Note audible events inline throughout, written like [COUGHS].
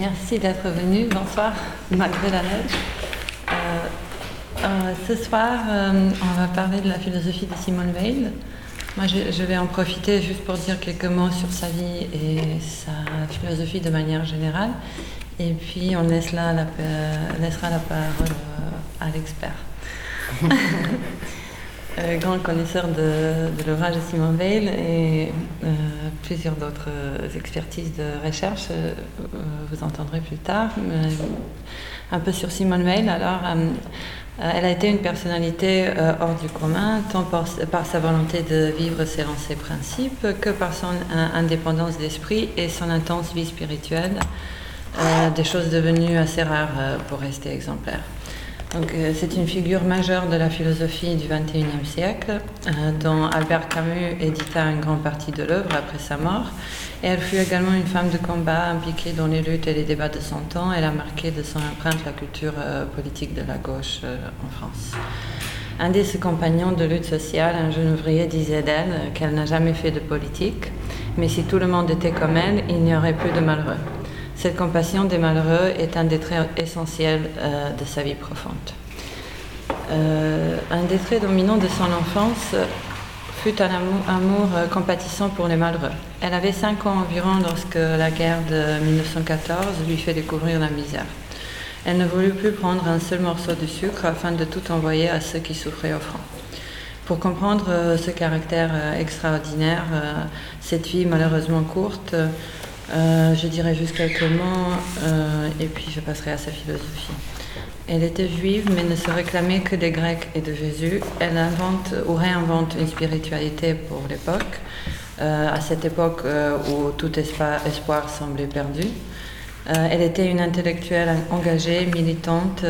Merci d'être venu. Bonsoir, malgré la neige. Euh, euh, ce soir, euh, on va parler de la philosophie de Simone Weil. Moi, je, vais en profiter juste pour dire quelques mots sur sa vie et sa philosophie de manière générale. Et puis, on laissera la, laissera la parole à l'expert. [LAUGHS] Euh, grand connaisseur de, l'ouvrage de Simone Weil et euh, plusieurs d'autres expertises de recherche, euh, vous entendrez plus tard. un peu sur Simone Weil, alors, elle a été une personnalité hors du commun, tant par, sa volonté de vivre selon ses principes que par son indépendance d'esprit et son intense vie spirituelle, des choses devenues assez rares pour rester exemplaires. Euh, c'est une figure majeure de la philosophie du XXIe siècle, euh, dont Albert Camus édita une grande partie de l'œuvre après sa mort. Et elle fut également une femme de combat impliquée dans les luttes et les débats de son temps. Elle a marqué de son empreinte la culture euh, politique de la gauche en France. Un de ses compagnons de lutte sociale, un jeune ouvrier, disait d'elle qu'elle n'a jamais fait de politique, mais si tout le monde était comme elle, il n'y aurait plus de malheureux. Cette compassion des malheureux est un des traits essentiels euh, de sa vie profonde. Euh, un des traits dominants de son enfance fut un amour, euh, compatissant pour les malheureux. Elle avait 5 ans environ lorsque la guerre de 1914 lui fait découvrir la misère. Elle ne voulut plus prendre un seul morceau de sucre afin de tout envoyer à ceux qui souffraient au front. Pour comprendre ce caractère extraordinaire, cette vie malheureusement courte, euh, je dirais quelques mots euh, et puis je passerai à sa philosophie. Elle était juive mais ne se réclamait que des Grecs et de Jésus. Elle invente ou réinvente une spiritualité pour l'époque, euh, à cette époque où tout espoir semblait perdu. elle était une intellectuelle engagée, militante,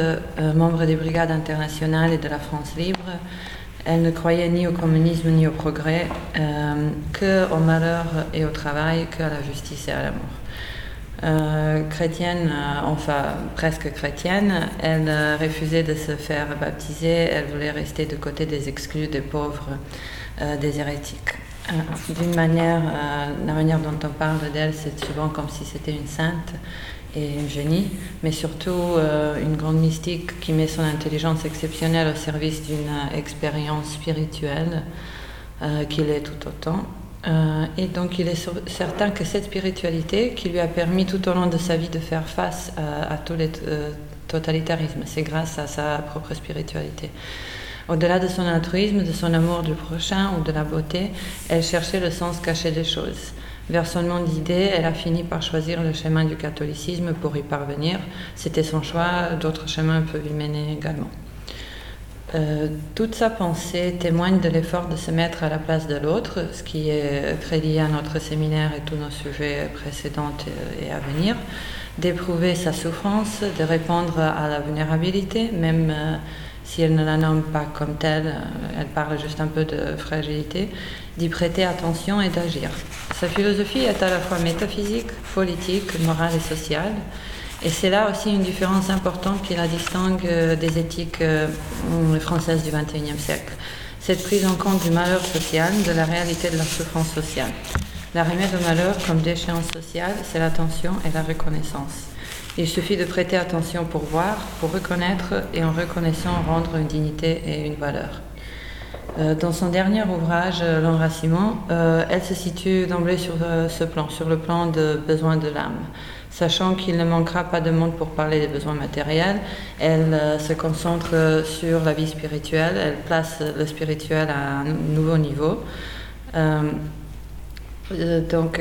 membre des brigades internationales et de la France libre. Elle ne croyait ni au communisme ni au progrès, euh, que au malheur et au travail, qu'à la justice et à l'amour. Euh, chrétienne, euh, enfin presque chrétienne, elle euh, refusait de se faire baptiser, elle voulait rester de côté des exclus, des pauvres, des hérétiques. D'une manière, la manière dont on parle d'elle, c'est souvent comme si c'était une sainte et un génie, mais surtout euh, une grande mystique qui met son intelligence exceptionnelle au service d'une euh, expérience spirituelle euh, qu'il est tout autant. Et donc il est certain que cette spiritualité qui lui a permis tout au long de sa vie de faire face à, tous les totalitarismes, c'est grâce à sa propre spiritualité. Au-delà de son altruisme, de son amour du prochain ou de la beauté, elle cherchait le sens caché des choses. Vers son nom d'idée, elle a fini par choisir le chemin du catholicisme pour y parvenir. C'était son choix, d'autres chemins peuvent y mener également. Euh, toute sa pensée témoigne de l'effort de se mettre à la place de l'autre, ce qui est très lié à notre séminaire et tous nos sujets précédents et à venir, d'éprouver sa souffrance, de répondre à la vulnérabilité, même euh, si elle ne la nomme pas comme telle, euh, elle parle juste un peu de fragilité, d'y prêter attention et d'agir. Sa philosophie est à la fois métaphysique, politique, morale et sociale, et c'est là aussi une différence importante qui la distingue euh, des éthiques euh, françaises du XXIe siècle. Cette prise en compte du malheur social, de la réalité de la souffrance sociale. La remède au malheur comme déchéance sociale, c'est l'attention et la reconnaissance. Il suffit de prêter attention pour voir, pour reconnaître et en reconnaissant rendre une dignité et une valeur. Euh, dans son dernier ouvrage, euh, L'enracinement, euh, elle se situe d'emblée sur ce plan, sur le plan de besoin de l'âme. Sachant qu'il ne manquera pas de monde pour parler des besoins matériels, elle se concentre sur la vie spirituelle, elle place le spirituel à un nouveau niveau. Donc,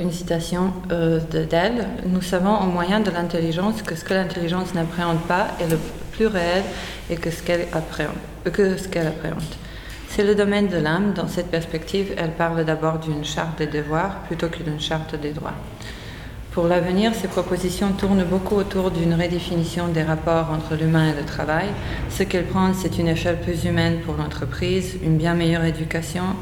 une citation d'elle. Nous savons au moyen de l'intelligence que ce que l'intelligence n'appréhende pas est le plus réel et. Que ce qu'elle appréhende. C'est le domaine de l'âme. Dans cette perspective, elle parle d'abord d'une charte des devoirs plutôt que d'une charte des droits. Pour l'avenir, ces propositions tournent beaucoup autour d'une redéfinition des rapports entre l'humain et le travail. Ce qu'elle prend, c'est une échelle plus humaine pour l'entreprise, une bien meilleure éducation,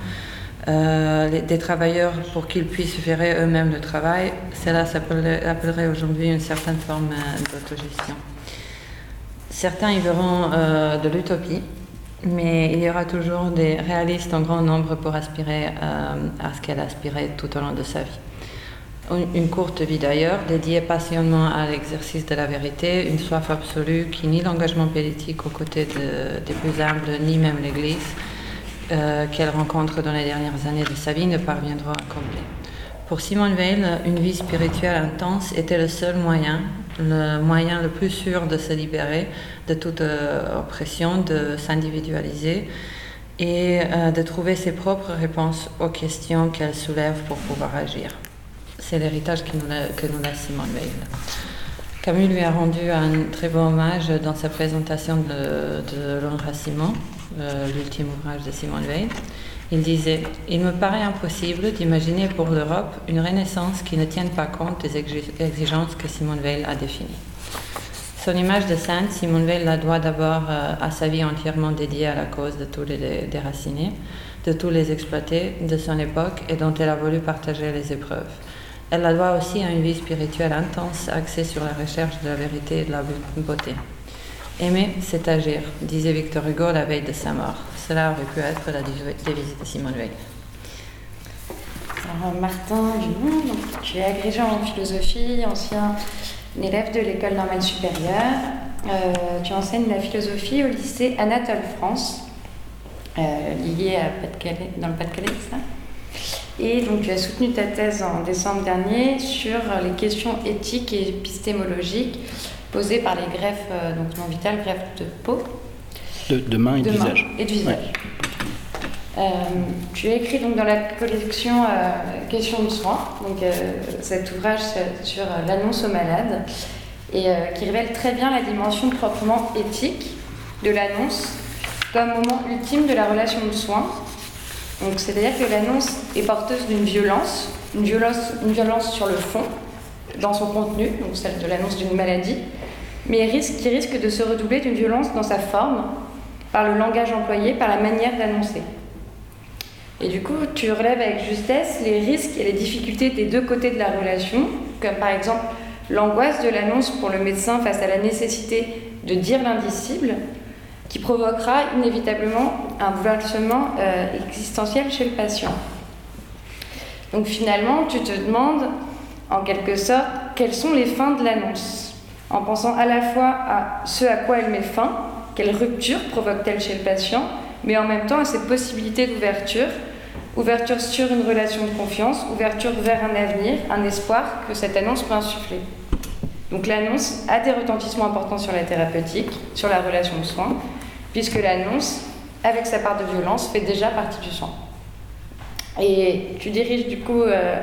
euh, des travailleurs pour qu'ils puissent gérer eux-mêmes le travail. Cela s'appellerait aujourd'hui une certaine forme euh, d'autogestion. Certains y verront euh, de l'utopie, mais il y aura toujours des réalistes en grand nombre pour aspirer euh, à ce qu'elle aspirait tout au long de sa vie. une courte vie d'ailleurs, dédiée passionnément à l'exercice de la vérité, une soif absolue qui ni l'engagement politique aux côtés des plus humbles, ni même l'Église euh, qu'elle rencontre dans les dernières années de sa vie ne parviendront à combler. Pour Simone Veil, une vie spirituelle intense était le seul moyen, le moyen le plus sûr de se libérer de toute euh, oppression, de s'individualiser et euh, de trouver ses propres réponses aux questions qu'elle soulève pour pouvoir agir. C'est l'héritage que nous, que nous laisse Simone Veil. Camus lui a rendu un très beau hommage dans sa présentation de, de l'enracinement, euh, l'ultime ouvrage de Simone Veil. Il disait Il me paraît impossible d'imaginer pour l'Europe une renaissance qui ne tienne pas compte des exigences que Simone Veil a définies. Son image de sainte, Simone Veil la doit d'abord euh, à sa vie entièrement dédiée à la cause de tous les déracinés, de tous les exploités de son époque et dont elle a voulu partager les épreuves. Elle la doit aussi à une vie spirituelle intense axée sur la recherche de la vérité et de la beauté. Aimer, c'est agir, disait Victor Hugo la veille de sa mort. Cela aurait pu être la devise de Simone Veil. Martin Dumont, tu es agrégé en philosophie, ancien élève de l'école normale supérieure. Euh, tu enseignes la philosophie au lycée Anatole France, euh, lié à dans le Pas-de-Calais, Et donc tu as soutenu ta thèse en décembre dernier sur les questions éthiques et épistémologiques posées par les greffes euh, donc non vitales, greffes de peau. De, main et de, visage. et de visage. tu as écrit donc dans la collection Questions de soins, donc cet ouvrage sur l'annonce aux malades, et qui révèle très bien la dimension proprement éthique de l'annonce comme moment ultime de la relation de soins. Donc c'est-à-dire que l'annonce est porteuse d'une violence, une violence, une violence sur le fond, dans son contenu, donc celle de l'annonce d'une maladie, mais risque, qui risque de se redoubler d'une violence dans sa forme, par le langage employé, par la manière d'annoncer. Et du coup, tu relèves avec justesse les risques et les difficultés des deux côtés de la relation, comme par exemple l'angoisse de l'annonce pour le médecin face à la nécessité de dire l'indicible, qui provoquera inévitablement un bouleversement euh, existentiel chez le patient. Donc finalement, tu te demandes, en quelque sorte, quelles sont les fins de l'annonce, en pensant à la fois à ce à quoi elle met fin, quelle rupture provoque-t-elle chez le patient, mais en même temps à cette possibilité d'ouverture, ouverture sur une relation de confiance, ouverture vers un avenir, un espoir que cette annonce peut insuffler. Donc l'annonce a des retentissements importants sur la thérapeutique, sur la relation de soins, puisque l'annonce, avec sa part de violence, fait déjà partie du soin. Et tu diriges du coup euh,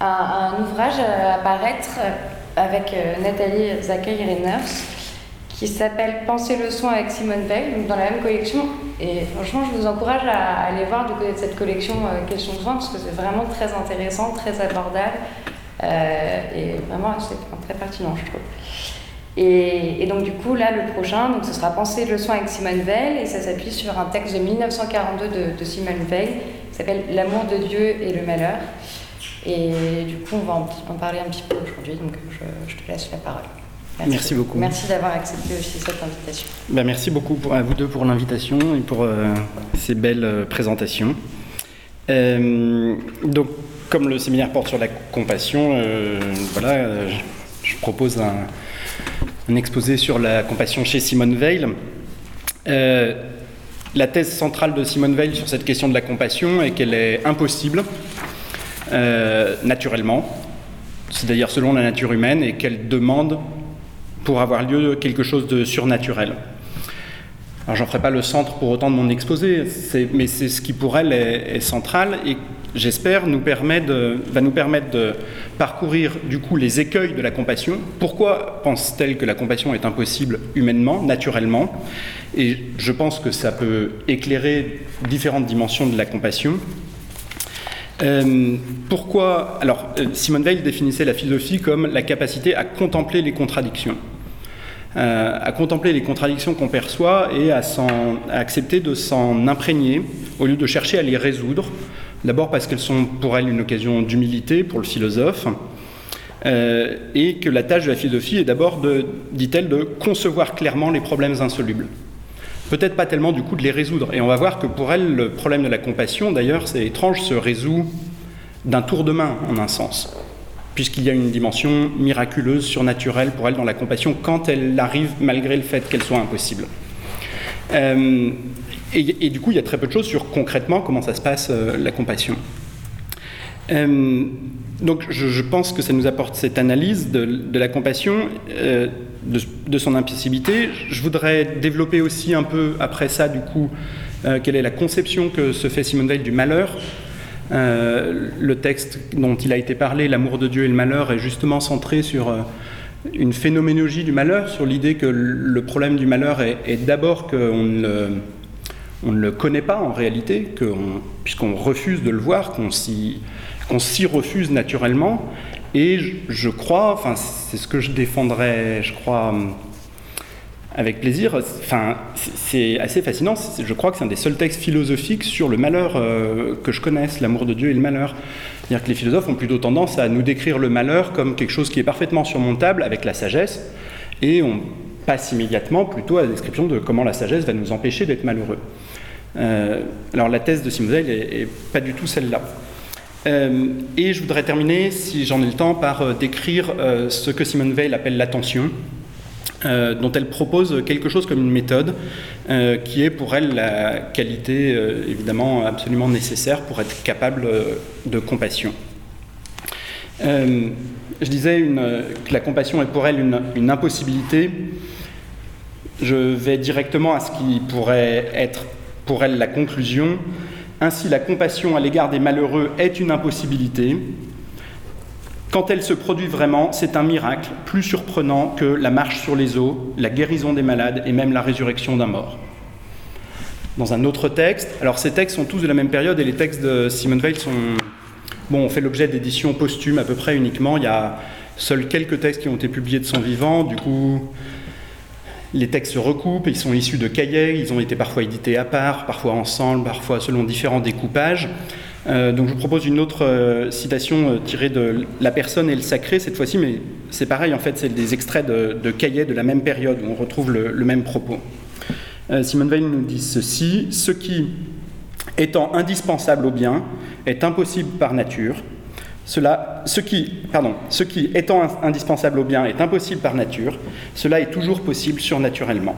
un, ouvrage à paraître avec euh, Nathalie Zakaï-Reiners qui s'appelle Penser le soin avec Simone Veil, donc dans la même collection. Et franchement, je vous encourage à, aller voir du côté de cette collection euh, Questions de soin parce que c'est vraiment très intéressant, très abordable et vraiment très pertinent, je trouve. Et, donc du coup, là, le prochain, donc, ce sera Penser le soin avec Simone Veil, et ça s'appuie sur un texte de 1942 de, Simone Veil, qui s'appelle L'amour de Dieu et le malheur. Et du coup, on va en, parler un petit peu aujourd'hui, donc je, te laisse la parole. Merci, beaucoup. Merci d'avoir accepté aussi cette invitation. Ben, merci beaucoup à vous deux pour l'invitation et pour euh, ces belles euh, présentations. Euh, donc, comme le séminaire porte sur la compassion, voilà, je propose un, un exposé sur la compassion chez Simone Veil. La thèse centrale de Simone Veil sur cette question de la compassion est qu'elle est impossible naturellement, c'est d'ailleurs selon la nature humaine, et qu'elle demande pour avoir lieu quelque chose de surnaturel. Alors j'en ferai pas le centre pour autant de mon exposé, mais c'est ce qui pour elle est, central et j'espère, nous va nous permettre de parcourir du coup les écueils de la compassion. Pourquoi pense-t-elle que la compassion est impossible humainement, naturellement? Et je pense que ça peut éclairer différentes dimensions de la compassion. Euh, pourquoi? Alors, euh, Simone Veil définissait la philosophie comme la capacité à contempler les contradictions. Euh, à contempler les contradictions qu'on perçoit et à, accepter de s'en imprégner au lieu de chercher à les résoudre D'abord parce qu'elles sont pour elle une occasion d'humilité pour le philosophe, euh, et que la tâche de la philosophie est d'abord, dit-elle, de concevoir clairement les problèmes insolubles. Peut-être pas tellement du coup de les résoudre. Et on va voir que pour elle, le problème de la compassion, d'ailleurs, c'est étrange, se résout d'un tour de main, en un sens. Puisqu'il y a une dimension miraculeuse, surnaturelle pour elle dans la compassion quand elle arrive malgré le fait qu'elle soit impossible. Euh, et, du coup, il y a très peu de choses sur concrètement comment ça se passe euh, la compassion. Euh, donc je, pense que ça nous apporte cette analyse de, la compassion, de, son impossibilité. Je voudrais développer aussi un peu après ça, du coup, quelle est la conception que se fait Simone Veil du malheur. Le texte dont il a été parlé, L'amour de Dieu et le malheur, est justement centré sur une phénoménologie du malheur, sur l'idée que le problème du malheur est, d'abord qu'on ne, on ne le connaît pas en réalité, puisqu'on refuse de le voir, qu'on s'y refuse naturellement. Et je, crois, enfin c'est ce que je défendrais, je crois, avec plaisir. Enfin, c'est assez fascinant. Je crois que c'est un des seuls textes philosophiques sur le malheur euh, que je connaisse, l'amour de Dieu et le malheur. C'est-à-dire que les philosophes ont plutôt tendance à nous décrire le malheur comme quelque chose qui est parfaitement surmontable avec la sagesse, et on passe immédiatement plutôt à la description de comment la sagesse va nous empêcher d'être malheureux. Euh, alors la thèse de Simone est, pas du tout celle-là. Euh, et je voudrais terminer, si j'en ai le temps, par décrire ce que Simone Veil appelle l'attention, euh, dont elle propose quelque chose comme une méthode euh, qui est pour elle la qualité euh, évidemment absolument nécessaire pour être capable de compassion. je disais que la compassion est pour elle une, une, impossibilité. Je vais directement à ce qui pourrait être pour elle la conclusion. Ainsi, la compassion à l'égard des malheureux est une impossibilité, quand elle se produit vraiment, c'est un miracle plus surprenant que la marche sur les eaux, la guérison des malades et même la résurrection d'un mort. Dans un autre texte, alors ces textes sont tous de la même période et les textes de Simone Weil sont, ont fait l'objet d'éditions posthumes à peu près uniquement. Il y a seuls quelques textes qui ont été publiés de son vivant. Du coup, les textes se recoupent, ils sont issus de cahiers, ils ont été parfois édités à part, parfois ensemble, parfois selon différents découpages. Euh, donc je vous propose une autre euh, citation euh, tirée de La personne et le sacré cette fois-ci, mais c'est pareil en fait, c'est des extraits de, cahiers de la même période où on retrouve le, même propos. Simone Weil nous dit ceci Ce qui, étant indispensable au bien, est impossible par nature. Cela, ce qui, étant indispensable au bien, est impossible par nature. Cela est toujours possible surnaturellement.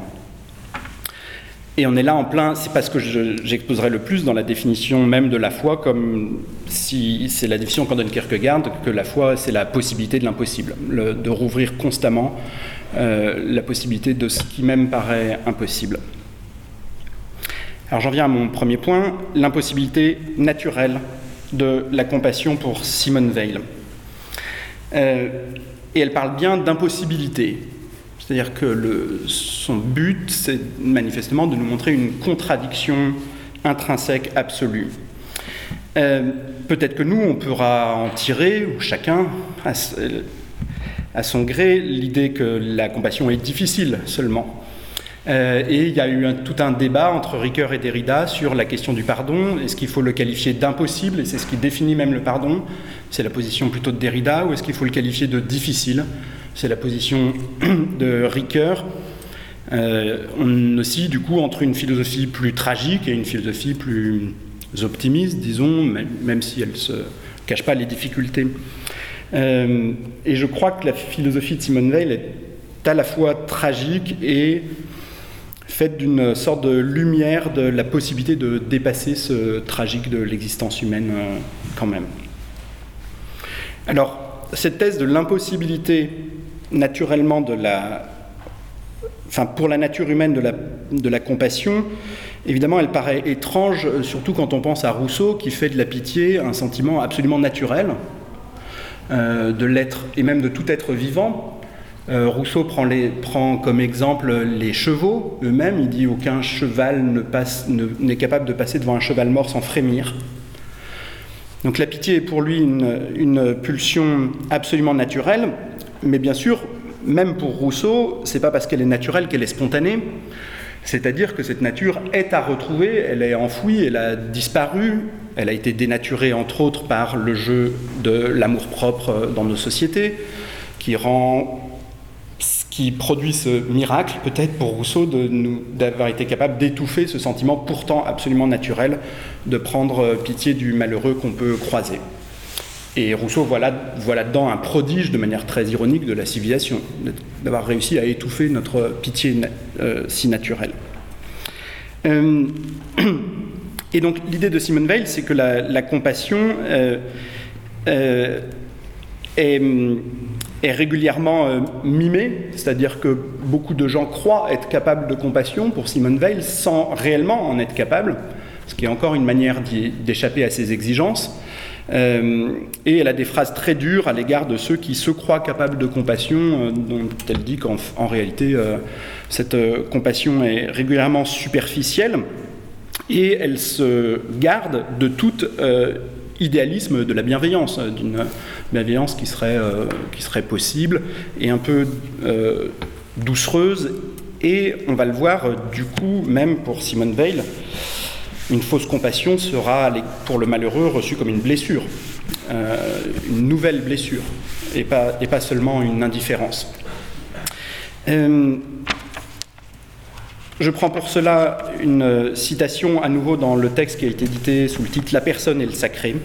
Et on est là en plein, c'est parce que j'exposerai le plus dans la définition même de la foi, comme si c'est la définition qu'en donne Kierkegaard, que la foi c'est la possibilité de l'impossible, de rouvrir constamment euh, la possibilité de ce qui même paraît impossible. Alors j'en viens à mon premier point, l'impossibilité naturelle de la compassion pour Simone Weil. Euh, et elle parle bien d'impossibilité, c'est-à-dire que son but, c'est manifestement de nous montrer une contradiction intrinsèque absolue. Euh, peut-être que nous, on pourra en tirer, ou chacun, à, son gré, l'idée que la compassion est difficile seulement. Euh, et il y a eu tout un débat entre Ricoeur et Derrida sur la question du pardon. Est-ce qu'il faut le qualifier d'impossible? Et c'est ce qui définit même le pardon. C'est la position plutôt de Derrida. Ou est-ce qu'il faut le qualifier de difficile? C'est la position [CLEARS THROAT] de Ricoeur. Euh, on aussi, du coup, entre une philosophie plus tragique et une philosophie plus optimiste, disons, même, si elle ne se cache pas les difficultés. Euh, et je crois que la philosophie de Simone Weil est à la fois tragique et faite d'une sorte de lumière de la possibilité de dépasser ce tragique de l'existence humaine euh, quand même. Alors, cette thèse de l'impossibilité naturellement de la, pour la nature humaine de la, compassion, évidemment elle paraît étrange, euh, surtout quand on pense à Rousseau qui fait de la pitié un sentiment absolument naturel euh, de l'être et même de tout être vivant. Euh, Rousseau prend, comme exemple les chevaux eux-mêmes. Il dit aucun cheval n'est ne capable de passer devant un cheval mort sans frémir. Donc la pitié est pour lui une pulsion absolument naturelle. Mais bien sûr, même pour Rousseau, c'est pas parce qu'elle est naturelle qu'elle est spontanée. C'est-à-dire que cette nature est à retrouver, elle est enfouie, elle a disparu, elle a été dénaturée entre autres par le jeu de l'amour-propre dans nos sociétés, qui rend qui produit ce miracle, peut-être pour Rousseau, d'avoir été capable d'étouffer ce sentiment pourtant absolument naturel de prendre pitié du malheureux qu'on peut croiser. Et Rousseau voit, là-dedans un prodige de manière très ironique de la civilisation, d'avoir réussi à étouffer notre pitié euh, si naturelle. Euh, [CLEARS THROAT] et donc l'idée de Simone Weil, c'est que la, compassion euh, est, régulièrement mimée, c'est-à-dire que beaucoup de gens croient être capables de compassion pour Simone Weil sans réellement en être capables, ce qui est encore une manière d'échapper à ses exigences. Euh, et elle a des phrases très dures à l'égard de ceux qui se croient capables de compassion, euh, dont elle dit qu'en réalité, euh, cette compassion est régulièrement superficielle, et elle se garde de tout idéalisme de la bienveillance, d'une bienveillance qui serait, qui serait possible et un peu doucereuse, et on va le voir du coup, même pour Simone Veil, une fausse compassion sera, pour le malheureux, reçue comme une blessure, euh, une nouvelle blessure, et pas, seulement une indifférence. Euh, je prends pour cela une citation à nouveau dans le texte qui a été édité sous le titre La personne et le sacré,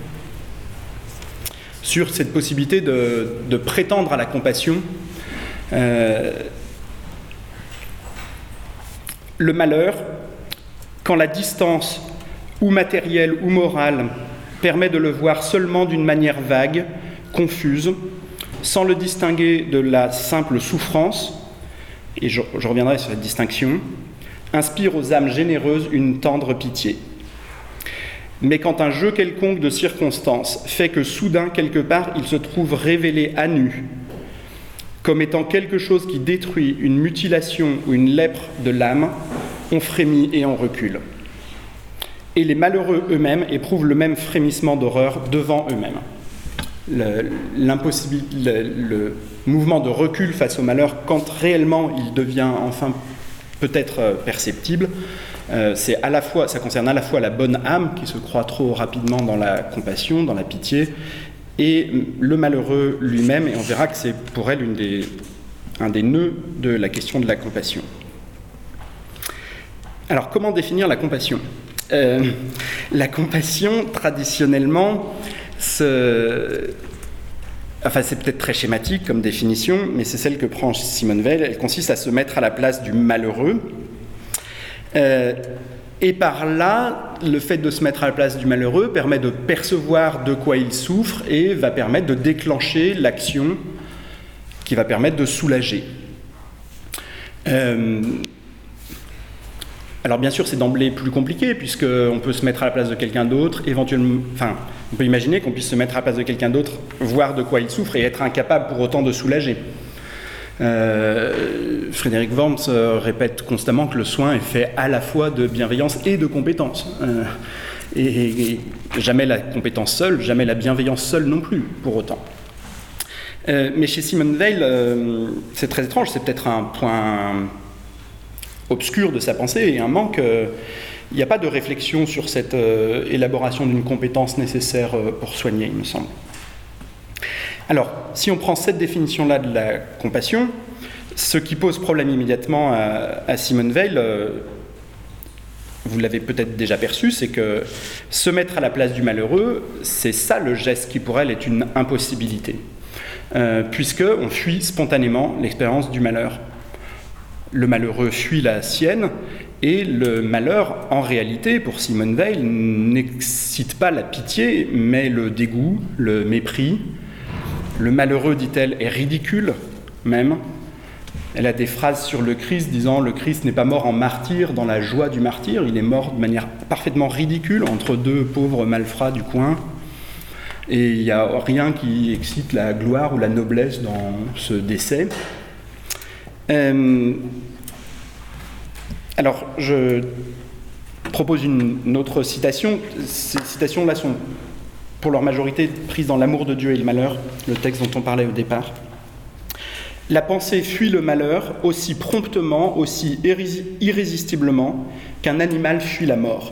sur cette possibilité de, prétendre à la compassion. Euh, le malheur, quand la distance ou matériel ou moral, permet de le voir seulement d'une manière vague, confuse, sans le distinguer de la simple souffrance, et je, reviendrai sur cette distinction, inspire aux âmes généreuses une tendre pitié. Mais quand un jeu quelconque de circonstances fait que soudain, quelque part, il se trouve révélé à nu, comme étant quelque chose qui détruit une mutilation ou une lèpre de l'âme, on frémit et on recule et les malheureux eux-mêmes éprouvent le même frémissement d'horreur devant eux-mêmes. Le, le, mouvement de recul face au malheur, quand réellement il devient enfin peut-être euh, perceptible, euh, à la fois, ça concerne à la fois la bonne âme qui se croit trop rapidement dans la compassion, dans la pitié, et le malheureux lui-même, et on verra que c'est pour elle un des nœuds de la question de la compassion. Alors comment définir la compassion? Euh, la compassion, traditionnellement, Enfin, c'est peut-être très schématique comme définition, mais c'est celle que prend Simone Veil. Elle consiste à se mettre à la place du malheureux. Euh, et par là, le fait de se mettre à la place du malheureux permet de percevoir de quoi il souffre et va permettre de déclencher l'action qui va permettre de soulager. Euh, alors bien sûr, c'est d'emblée plus compliqué, puisqu'on peut se mettre à la place de quelqu'un d'autre, éventuellement, enfin, on peut imaginer qu'on puisse se mettre à la place de quelqu'un d'autre, voir de quoi il souffre et être incapable pour autant de soulager. Euh, Frédéric Worms euh, répète constamment que le soin est fait à la fois de bienveillance et de compétence. Euh, et, jamais la compétence seule, jamais la bienveillance seule non plus, pour autant. mais chez Simone Weil, c'est très étrange, c'est peut-être un point obscur de sa pensée et un manque. Euh, il n'y a pas de réflexion sur cette euh, élaboration d'une compétence nécessaire euh, pour soigner, il me semble. Alors, si on prend cette définition-là de la compassion, ce qui pose problème immédiatement à, Simone Veil, vous l'avez peut-être déjà perçu, c'est que se mettre à la place du malheureux, c'est ça le geste qui pour elle est une impossibilité, puisque on fuit spontanément l'expérience du malheur le malheureux fuit la sienne, et le malheur, en réalité, pour Simone Veil, n'excite pas la pitié, mais le dégoût, le mépris. Le malheureux, dit-elle, est ridicule, même. Elle a des phrases sur le Christ disant Le Christ n'est pas mort en martyr dans la joie du martyr, il est mort de manière parfaitement ridicule entre deux pauvres malfrats du coin. Et il n'y a rien qui excite la gloire ou la noblesse dans ce décès. Euh, alors, je propose une, autre citation. Ces citations-là sont, pour leur majorité, prises dans L'amour de Dieu et le malheur, le texte dont on parlait au départ. La pensée fuit le malheur aussi promptement, aussi irrésistiblement qu'un animal fuit la mort.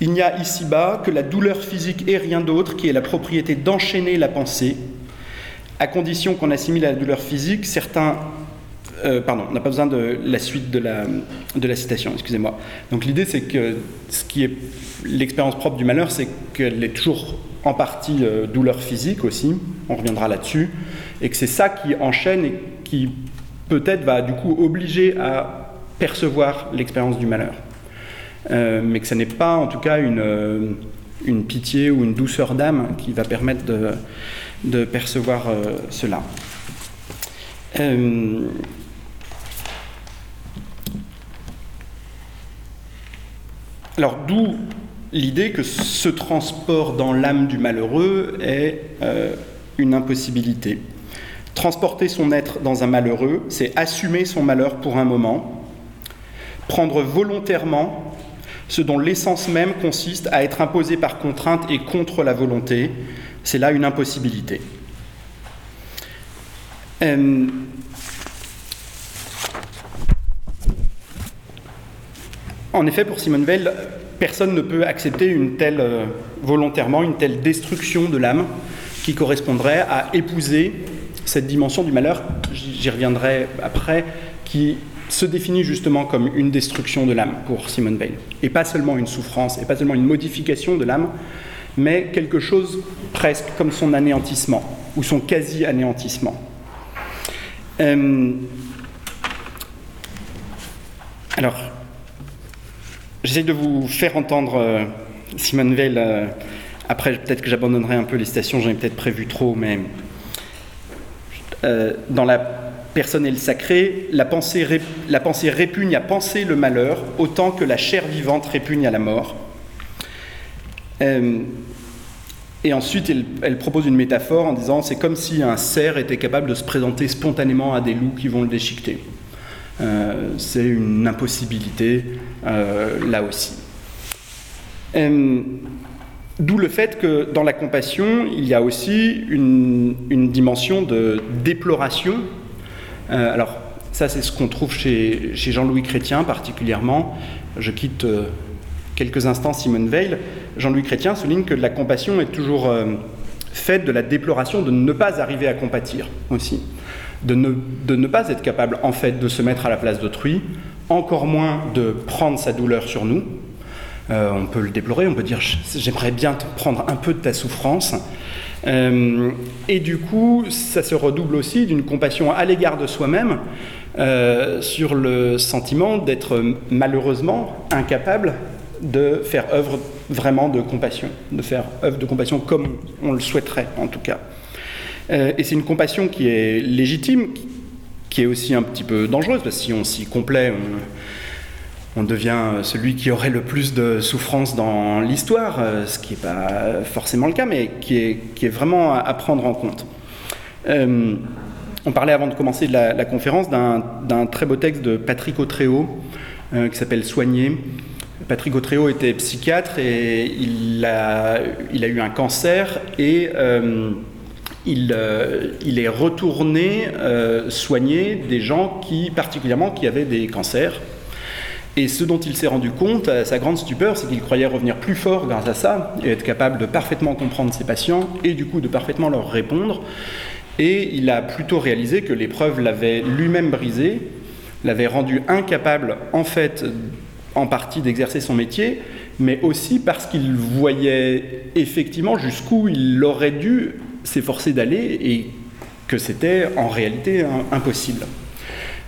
Il n'y a ici-bas que la douleur physique et rien d'autre qui ait la propriété d'enchaîner la pensée à condition qu'on assimile à la douleur physique certains. Euh, pardon, on n'a pas besoin de la suite de la, de citation, excusez-moi. Donc l'idée, c'est que ce qui est l'expérience propre du malheur, c'est qu'elle est toujours en partie douleur physique aussi, on reviendra là-dessus, et que c'est ça qui enchaîne et qui peut-être va du coup obliger à percevoir l'expérience du malheur. mais que ce n'est pas en tout cas une, une pitié ou une douceur d'âme qui va permettre de, percevoir cela. Alors d'où l'idée que ce transport dans l'âme du malheureux est euh, une impossibilité. Transporter son être dans un malheureux, c'est assumer son malheur pour un moment, prendre volontairement ce dont l'essence même consiste à être imposé par contrainte et contre la volonté, c'est là une impossibilité. Euh, En effet, pour Simone Veil, personne ne peut accepter une telle, euh, volontairement, une telle destruction de l'âme qui correspondrait à épouser cette dimension du malheur, j'y reviendrai après, qui se définit justement comme une destruction de l'âme pour Simone Veil. Et pas seulement une souffrance, et pas seulement une modification de l'âme, mais quelque chose presque comme son anéantissement, ou son quasi-anéantissement. Euh, alors, J'essaie de vous faire entendre euh, Simone Veil. Euh, après, peut-être que j'abandonnerai un peu les stations, j'en ai peut-être prévu trop, mais euh, dans la personne et le sacré, la pensée, la pensée répugne à penser le malheur autant que la chair vivante répugne à la mort. et ensuite, elle, propose une métaphore en disant c'est comme si un cerf était capable de se présenter spontanément à des loups qui vont le déchiqueter. C'est une impossibilité là aussi. Euh, d'où le fait que dans la compassion, il y a aussi une, dimension de déploration. alors, ça, c'est ce qu'on trouve chez, chez Jean-Louis Chrétien particulièrement. Je quitte quelques instants Simone Veil. Jean-Louis Chrétien souligne que la compassion est toujours faite de la déploration de ne pas arriver à compatir aussi de ne, pas être capable en fait de se mettre à la place d'autrui, encore moins de prendre sa douleur sur nous. Euh, on peut le déplorer, on peut dire j'aimerais bien prendre un peu de ta souffrance. Euh, et du coup, ça se redouble aussi d'une compassion à l'égard de soi-même euh, sur le sentiment d'être malheureusement incapable de faire œuvre vraiment de compassion, de faire œuvre de compassion comme on le souhaiterait en tout cas. Euh, et c'est une compassion qui est légitime, qui est aussi un petit peu dangereuse, parce que si on s'y complaît, on, devient celui qui aurait le plus de souffrance dans l'histoire, euh, ce qui n'est pas forcément le cas, mais qui est, vraiment à, prendre en compte. Euh, on parlait avant de commencer la, conférence d'un très beau texte de Patrick Autréau qui s'appelle Soigner. Patrick Autréau était psychiatre et il a, eu un cancer et euh, il, est retourné euh, soigner des gens qui, particulièrement, qui avaient des cancers. Et ce dont il s'est rendu compte, à sa grande stupeur, c'est qu'il croyait revenir plus fort grâce à ça, et être capable de parfaitement comprendre ses patients, et du coup de parfaitement leur répondre. Et il a plutôt réalisé que l'épreuve l'avait lui-même brisé, l'avait rendu incapable, en fait, en partie d'exercer son métier, mais aussi parce qu'il voyait effectivement jusqu'où il aurait dû s'efforcer d'aller et que c'était en réalité impossible.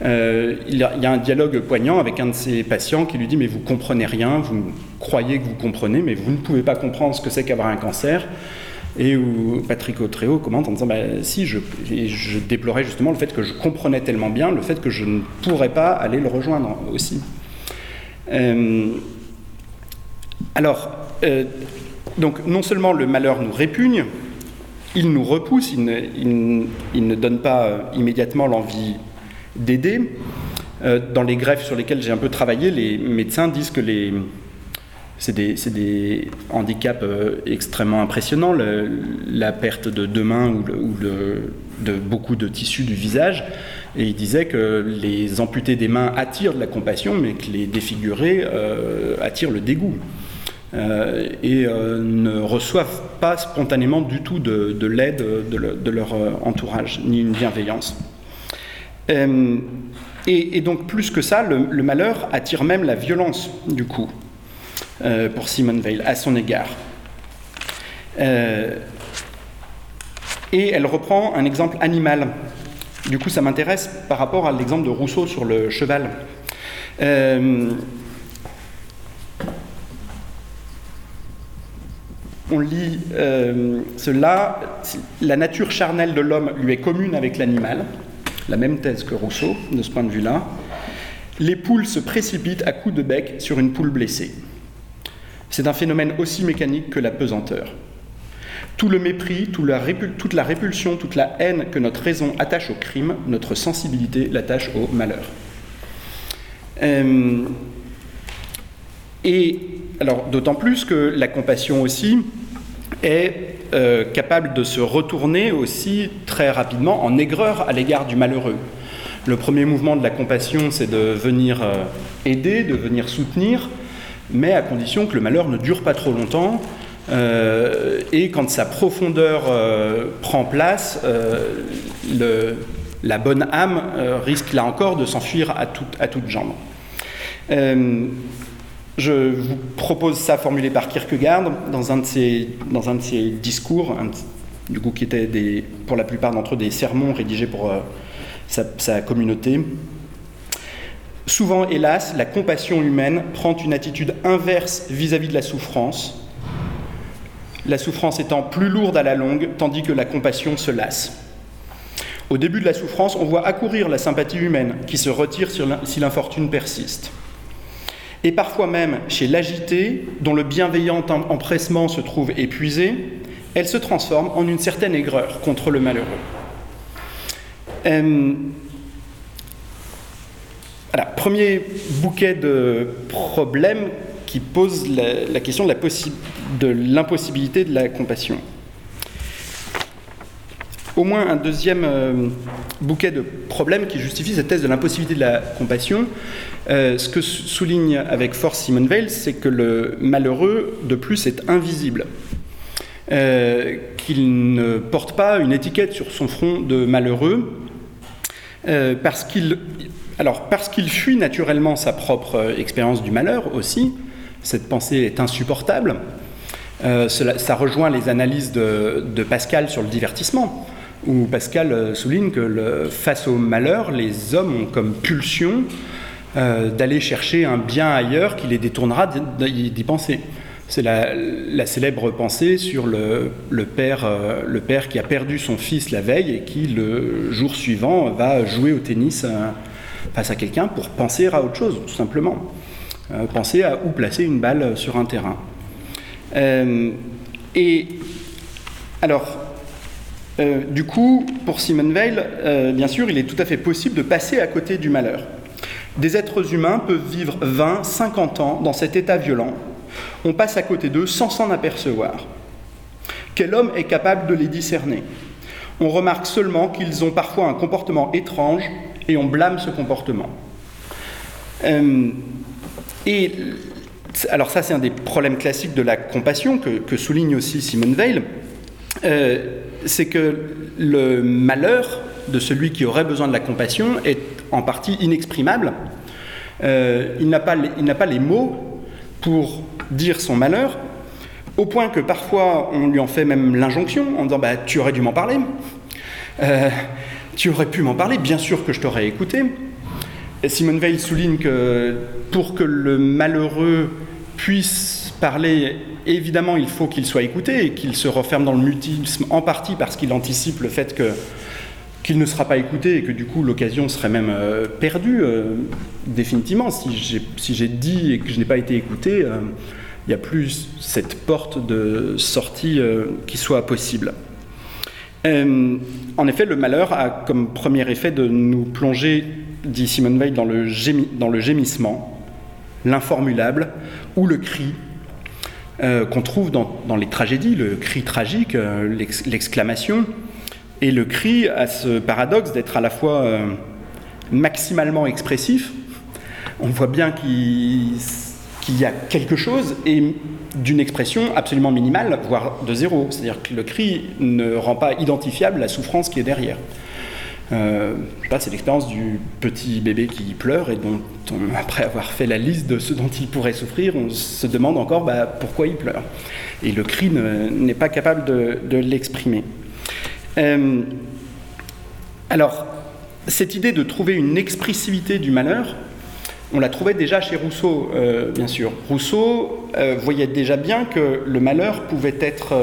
Euh, il, y a, un dialogue poignant avec un de ses patients qui lui dit mais vous comprenez rien, vous croyez que vous comprenez, mais vous ne pouvez pas comprendre ce que c'est qu'avoir un cancer. Et où Patrick Autréau commente en disant bah, si, je, je déplorais justement le fait que je comprenais tellement bien, le fait que je ne pourrais pas aller le rejoindre aussi. Euh, alors, euh, donc non seulement le malheur nous répugne, il nous repousse, il ne, donne pas euh, immédiatement l'envie d'aider. Dans les greffes sur lesquelles j'ai un peu travaillé, les médecins disent que c'est des, handicaps extrêmement impressionnants, la perte de deux mains ou, de beaucoup de tissus du visage. Et ils disaient que les amputés des mains attirent de la compassion, mais que les défigurés attirent le dégoût. Euh, et euh, ne reçoivent pas spontanément du tout de, l'aide de, leur euh, entourage, ni une bienveillance. Et, donc plus que ça, le, malheur attire même la violence, du coup, pour Simone Veil, à son égard. et elle reprend un exemple animal. Du coup, ça m'intéresse par rapport à l'exemple de Rousseau sur le cheval. on lit cela, la nature charnelle de l'homme lui est commune avec l'animal, la même thèse que Rousseau de ce point de vue-là. Les poules se précipitent à coups de bec sur une poule blessée. C'est un phénomène aussi mécanique que la pesanteur. Tout le mépris, toute la, répulsion, toute la haine que notre raison attache au crime, notre sensibilité l'attache au malheur. Euh, et alors d'autant plus que la compassion aussi est euh, capable de se retourner aussi très rapidement en aigreur à l'égard du malheureux. Le premier mouvement de la compassion, c'est de venir euh, aider, de venir soutenir, mais à condition que le malheur ne dure pas trop longtemps. Euh, et quand sa profondeur prend place, la bonne âme risque là encore de s'enfuir à, à toutes jambes. Je vous propose ça formulé par Kierkegaard dans un de ses, discours, du coup qui étaient pour la plupart d'entre eux des sermons rédigés pour euh, sa, communauté. Souvent, hélas, la compassion humaine prend une attitude inverse vis-à-vis de la souffrance, la souffrance étant plus lourde à la longue, tandis que la compassion se lasse. Au début de la souffrance, on voit accourir la sympathie humaine qui se retire si l'infortune persiste et parfois même chez l'agité, dont le bienveillant empressement se trouve épuisé, elle se transforme en une certaine aigreur contre le malheureux. Euh, premier bouquet de problèmes qui pose la, question de l'impossibilité de, la compassion. Au moins un deuxième euh, bouquet de problèmes qui justifie cette thèse de l'impossibilité de la compassion, euh, ce que souligne avec force Simone Weil, c'est que le malheureux, de plus, est invisible. Euh, qu'il ne porte pas une étiquette sur son front de malheureux, parce qu'il parce qu'il fuit naturellement sa propre expérience du malheur aussi. Cette pensée est insupportable. ça rejoint les analyses de, Pascal sur le divertissement, où Pascal souligne que face au malheur, les hommes ont comme pulsion euh, d'aller chercher un bien ailleurs qui les détournera d'y penser. C'est la, célèbre pensée sur le, père, euh, le père qui a perdu son fils la veille et qui, le jour suivant, va jouer au tennis euh, face à quelqu'un pour penser à autre chose, tout simplement. Penser à où placer une balle sur un terrain. et alors, du coup, pour Simone Weil, bien sûr, il est tout à fait possible de passer à côté du malheur. Des êtres humains peuvent vivre 20, 50 ans dans cet état violent. On passe à côté d'eux sans s'en apercevoir. Quel homme est capable de les discerner? On remarque seulement qu'ils ont parfois un comportement étrange et on blâme ce comportement. Euh, et alors ça, c'est un des problèmes classiques de la compassion que, souligne aussi Simone Weil. Euh, c'est que le malheur de celui qui aurait besoin de la compassion est en partie inexprimable. Euh, il n'a pas, pas, les mots pour dire son malheur, au point que parfois on lui en fait même l'injonction en disant bah, Tu aurais dû m'en parler. Euh, tu aurais pu m'en parler, bien sûr que je t'aurais écouté. Simone Veil souligne que pour que le malheureux puisse parler, évidemment, il faut qu'il soit écouté et qu'il se referme dans le mutisme en partie parce qu'il anticipe le fait qu'il ne sera pas écouté et que du coup l'occasion serait même euh, perdue euh, définitivement. Si j'ai dit et que je n'ai pas été écouté, euh, il n'y a plus cette porte de sortie qui soit possible. en effet, le malheur a comme premier effet de nous plonger, dit Simone Weil, dans le, gémissement, l'informulable ou le cri qu'on trouve dans, les tragédies, le cri tragique, l'exclamation. Et le cri a ce paradoxe d'être à la fois euh, maximalement expressif, on voit bien qu'il y a quelque chose, et d'une expression absolument minimale, voire de zéro. C'est-à-dire que le cri ne rend pas identifiable la souffrance qui est derrière. Euh, c'est l'expérience du petit bébé qui pleure et dont, [LAUGHS] après avoir fait la liste de ce dont il pourrait souffrir, on se demande encore bah, pourquoi il pleure. Et le cri n'est pas capable de, l'exprimer. Euh, alors, cette idée de trouver une expressivité du malheur, on la trouvait déjà chez Rousseau, euh, bien sûr. Rousseau voyait déjà bien que le malheur pouvait être,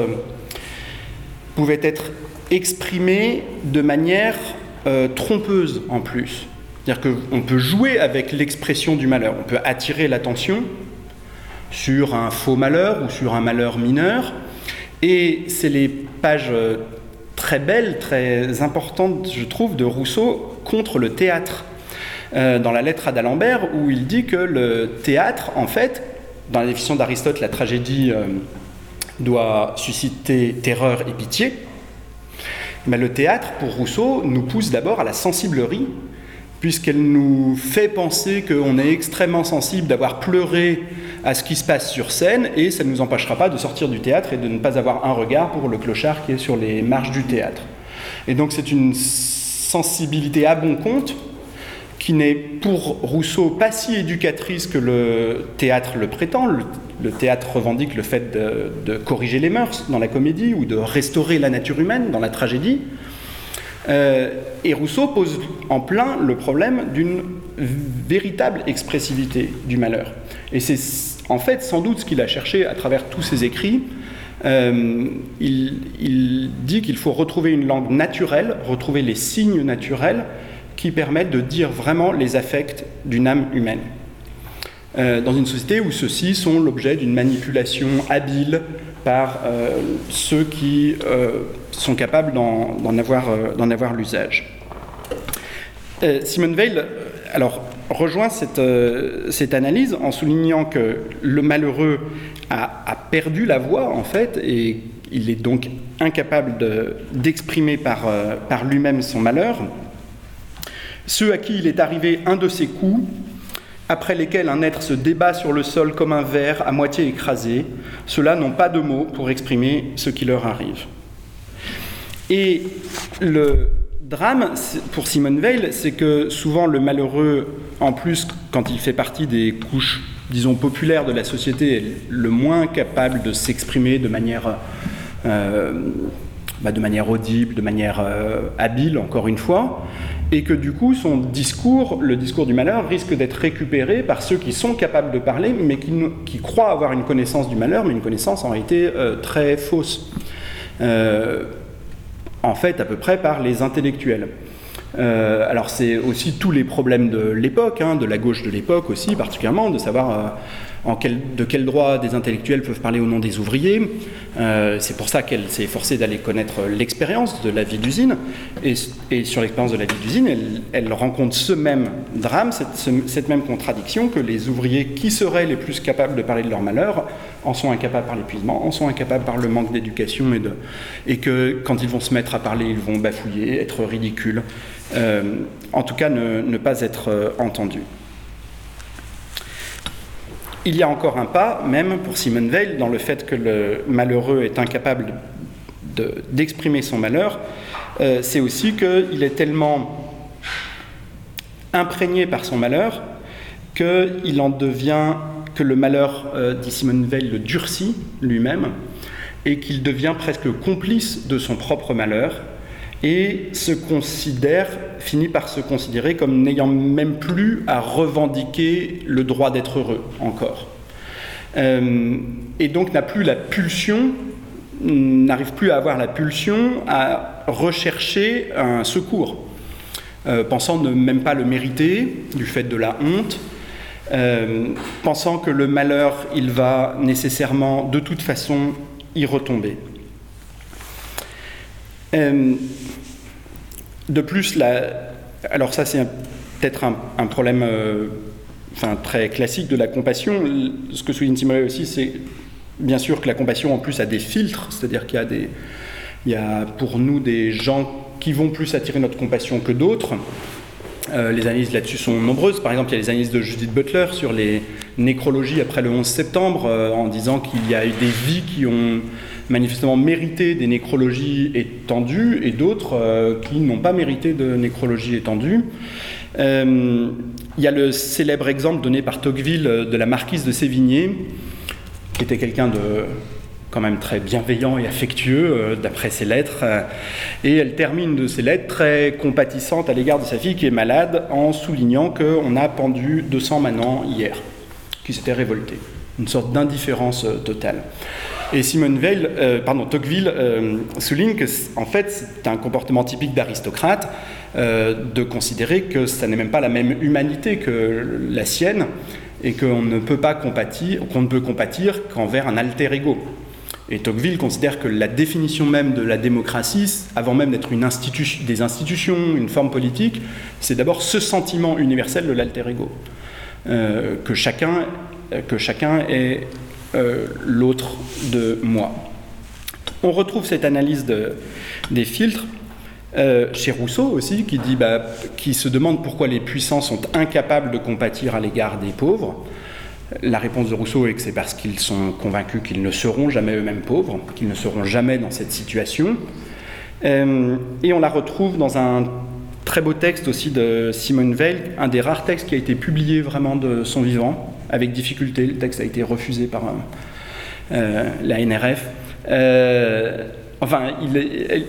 pouvait être exprimé de manière euh, trompeuse en plus. C'est-à-dire qu'on peut jouer avec l'expression du malheur, on peut attirer l'attention sur un faux malheur ou sur un malheur mineur, et c'est les pages euh, très belles, très importantes, je trouve, de Rousseau contre le théâtre. Euh, dans la lettre à d'Alembert, où il dit que le théâtre, en fait, dans la définition d'Aristote, la tragédie doit susciter terreur et pitié, mais le théâtre, pour Rousseau, nous pousse d'abord à la sensiblerie, puisqu'elle nous fait penser qu'on est extrêmement sensible d'avoir pleuré à ce qui se passe sur scène, et ça ne nous empêchera pas de sortir du théâtre et de ne pas avoir un regard pour le clochard qui est sur les marches du théâtre. Et donc c'est une sensibilité à bon compte qui n'est pour Rousseau pas si éducatrice que le théâtre le prétend. Le, théâtre revendique le fait de, corriger les mœurs dans la comédie ou de restaurer la nature humaine dans la tragédie. Euh, et Rousseau pose en plein le problème d'une véritable expressivité du malheur. Et c'est en fait sans doute ce qu'il a cherché à travers tous ses écrits. Euh, il, il dit qu'il faut retrouver une langue naturelle, retrouver les signes naturels qui permettent de dire vraiment les affects d'une âme humaine. Euh, dans une société où ceux-ci sont l'objet d'une manipulation habile par euh, ceux qui euh, sont capables d'en avoir, l'usage. Simone Veil alors, rejoint cette, analyse en soulignant que le malheureux a, perdu la voix, en fait, et il est donc incapable d'exprimer par lui-même son malheur ceux à qui il est arrivé un de ces coups, après lesquels un être se débat sur le sol comme un verre à moitié écrasé, ceux-là n'ont pas de mots pour exprimer ce qui leur arrive. Et le drame pour Simone Veil, c'est que souvent le malheureux, en plus quand il fait partie des couches, disons, populaires de la société, est le moins capable de s'exprimer de manière... Euh, bah, de manière audible, de manière euh, habile, encore une fois, et que du coup son discours, le discours du malheur, risque d'être récupéré par ceux qui sont capables de parler, mais qui, croient avoir une connaissance du malheur, mais une connaissance en réalité euh, très fausse. Euh, en fait, à peu près par les intellectuels. Euh, alors c'est aussi tous les problèmes de l'époque, hein, de la gauche de l'époque aussi particulièrement, de savoir de quel droit des intellectuels peuvent parler au nom des ouvriers. Euh, c'est pour ça qu'elle s'est efforcée d'aller connaître l'expérience de la vie d'usine. Et, sur l'expérience de la vie d'usine, elle, rencontre ce même drame, cette, même contradiction, que les ouvriers qui seraient les plus capables de parler de leur malheur en sont incapables par l'épuisement, en sont incapables par le manque d'éducation, et, et que quand ils vont se mettre à parler, ils vont bafouiller, être ridicules, euh, en tout cas ne, pas être euh, entendus. Il y a encore un pas, même pour Simone Veil, dans le fait que le malheureux est incapable d'exprimer son malheur. Euh, c'est aussi qu'il est tellement imprégné par son malheur qu'il en devient, que le malheur, euh, dit Simone Veil, le durcit lui-même, et qu'il devient presque complice de son propre malheur, et se considère, finit par se considérer comme n'ayant même plus à revendiquer le droit d'être heureux encore. Euh, et donc n'a plus la pulsion, n'arrive plus à avoir la pulsion à rechercher un secours, euh, pensant ne même pas le mériter du fait de la honte, euh, pensant que le malheur, il va nécessairement de toute façon y retomber. De plus, alors ça c'est peut-être un, problème euh, très classique de la compassion. Ce que souligne Timoré aussi, c'est bien sûr que la compassion en plus a des filtres, c'est-à-dire qu'il y a, des, il pour nous des gens qui vont plus attirer notre compassion que d'autres. Euh, les analyses là-dessus sont nombreuses. Par exemple, il y a les analyses de Judith Butler sur les nécrologies après le 11 septembre, euh, en disant qu'il y a eu des vies qui ont manifestement mérité des nécrologies étendues et d'autres euh, qui n'ont pas mérité de nécrologie étendue. il y a le célèbre exemple donné par Tocqueville de la marquise de Sévigné, qui était quelqu'un de quand même très bienveillant et affectueux, euh, d'après ses lettres. et elle termine de ses lettres très compatissante à l'égard de sa fille qui est malade, en soulignant qu'on a pendu 200 manants hier, qui s'était révolté. Une sorte d'indifférence euh, totale. Et Simone Veil, euh, pardon, Tocqueville souligne que, en fait, c'est un comportement typique d'aristocrate de considérer que ça n'est même pas la même humanité que la sienne et qu'on ne peut pas compatir, qu'on ne peut compatir qu'envers un alter ego. Et Tocqueville considère que la définition même de la démocratie, avant même d'être une institution, des institutions, une forme politique, c'est d'abord ce sentiment universel de l'alter ego, euh, que, chacun, que chacun est euh, l'autre de moi. On retrouve cette analyse de, des filtres euh, chez Rousseau aussi, bah, qui se demande pourquoi les puissants sont incapables de compatir à l'égard des pauvres. La réponse de Rousseau est que c'est parce qu'ils sont convaincus qu'ils ne seront jamais eux-mêmes pauvres, qu'ils ne seront jamais dans cette situation. Euh, et on la retrouve dans un très beau texte aussi de Simone Veil, un des rares textes qui a été publié vraiment de son vivant, avec difficulté. Le texte a été refusé par euh, la NRF. Euh, Enfin,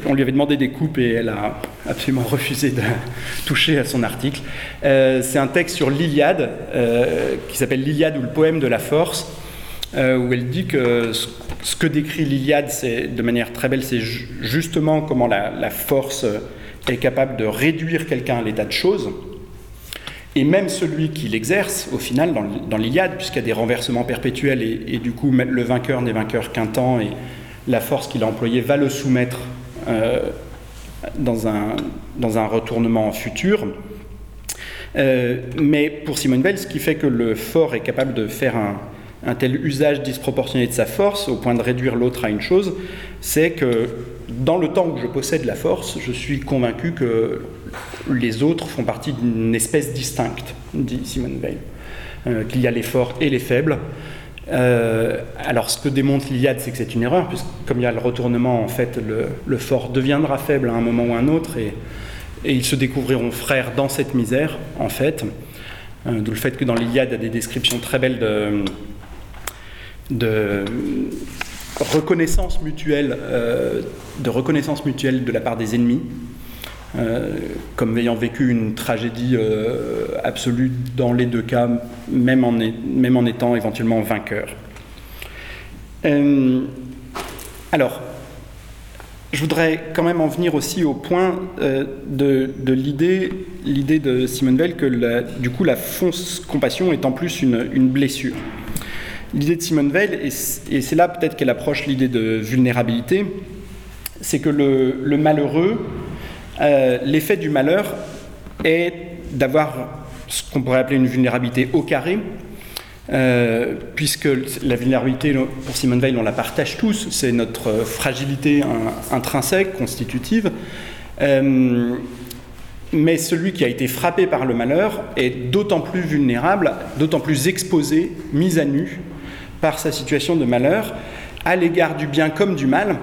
on lui avait demandé des coupes et elle a absolument [LAUGHS] refusé de toucher à son article. Euh, c'est un texte sur l'Iliade, euh, qui s'appelle L'Iliade ou le poème de la force, euh, où elle dit que ce, que décrit l'Iliade, c'est de manière très belle, c'est justement comment la, force est capable de réduire quelqu'un à l'état de choses. Et même celui qui l'exerce, au final, dans, l'Iliade, puisqu'il y a des renversements perpétuels, et, du coup, le vainqueur n'est vainqueur qu'un temps, et la force qu'il a employée va le soumettre euh, dans, un, dans un retournement futur. Euh, mais pour Simone Veil, ce qui fait que le fort est capable de faire un tel usage disproportionné de sa force au point de réduire l'autre à une chose, c'est que dans le temps où je possède la force, je suis convaincu que les autres font partie d'une espèce distincte, dit Simone Veil. Euh, qu'il y a les forts et les faibles, euh, alors, ce que démontre l'Iliade, c'est que c'est une erreur, puisque comme il y a le retournement, en fait, le, fort deviendra faible à un moment ou à un autre, et, ils se découvriront frères dans cette misère, en fait. Euh, d'où le fait que dans l'Iliade, il y a des descriptions très belles de, reconnaissance mutuelle, de reconnaissance mutuelle de la part des ennemis. Euh, comme ayant vécu une tragédie euh, absolue dans les deux cas, même en, étant éventuellement vainqueur. Euh, alors, je voudrais quand même en venir aussi au point de, l'idée, de Simone Veil que du coup la fausse compassion est en plus une, blessure. L'idée de Simone Veil, et c'est là peut-être qu'elle approche l'idée de vulnérabilité, c'est que le malheureux euh, l'effet du malheur est d'avoir ce qu'on pourrait appeler une vulnérabilité au carré, euh, puisque la vulnérabilité, pour Simone Veil, on la partage tous, c'est notre fragilité intrinsèque, constitutive. Euh, mais celui qui a été frappé par le malheur est d'autant plus vulnérable, d'autant plus exposé, mis à nu par sa situation de malheur, à l'égard du bien comme du mal.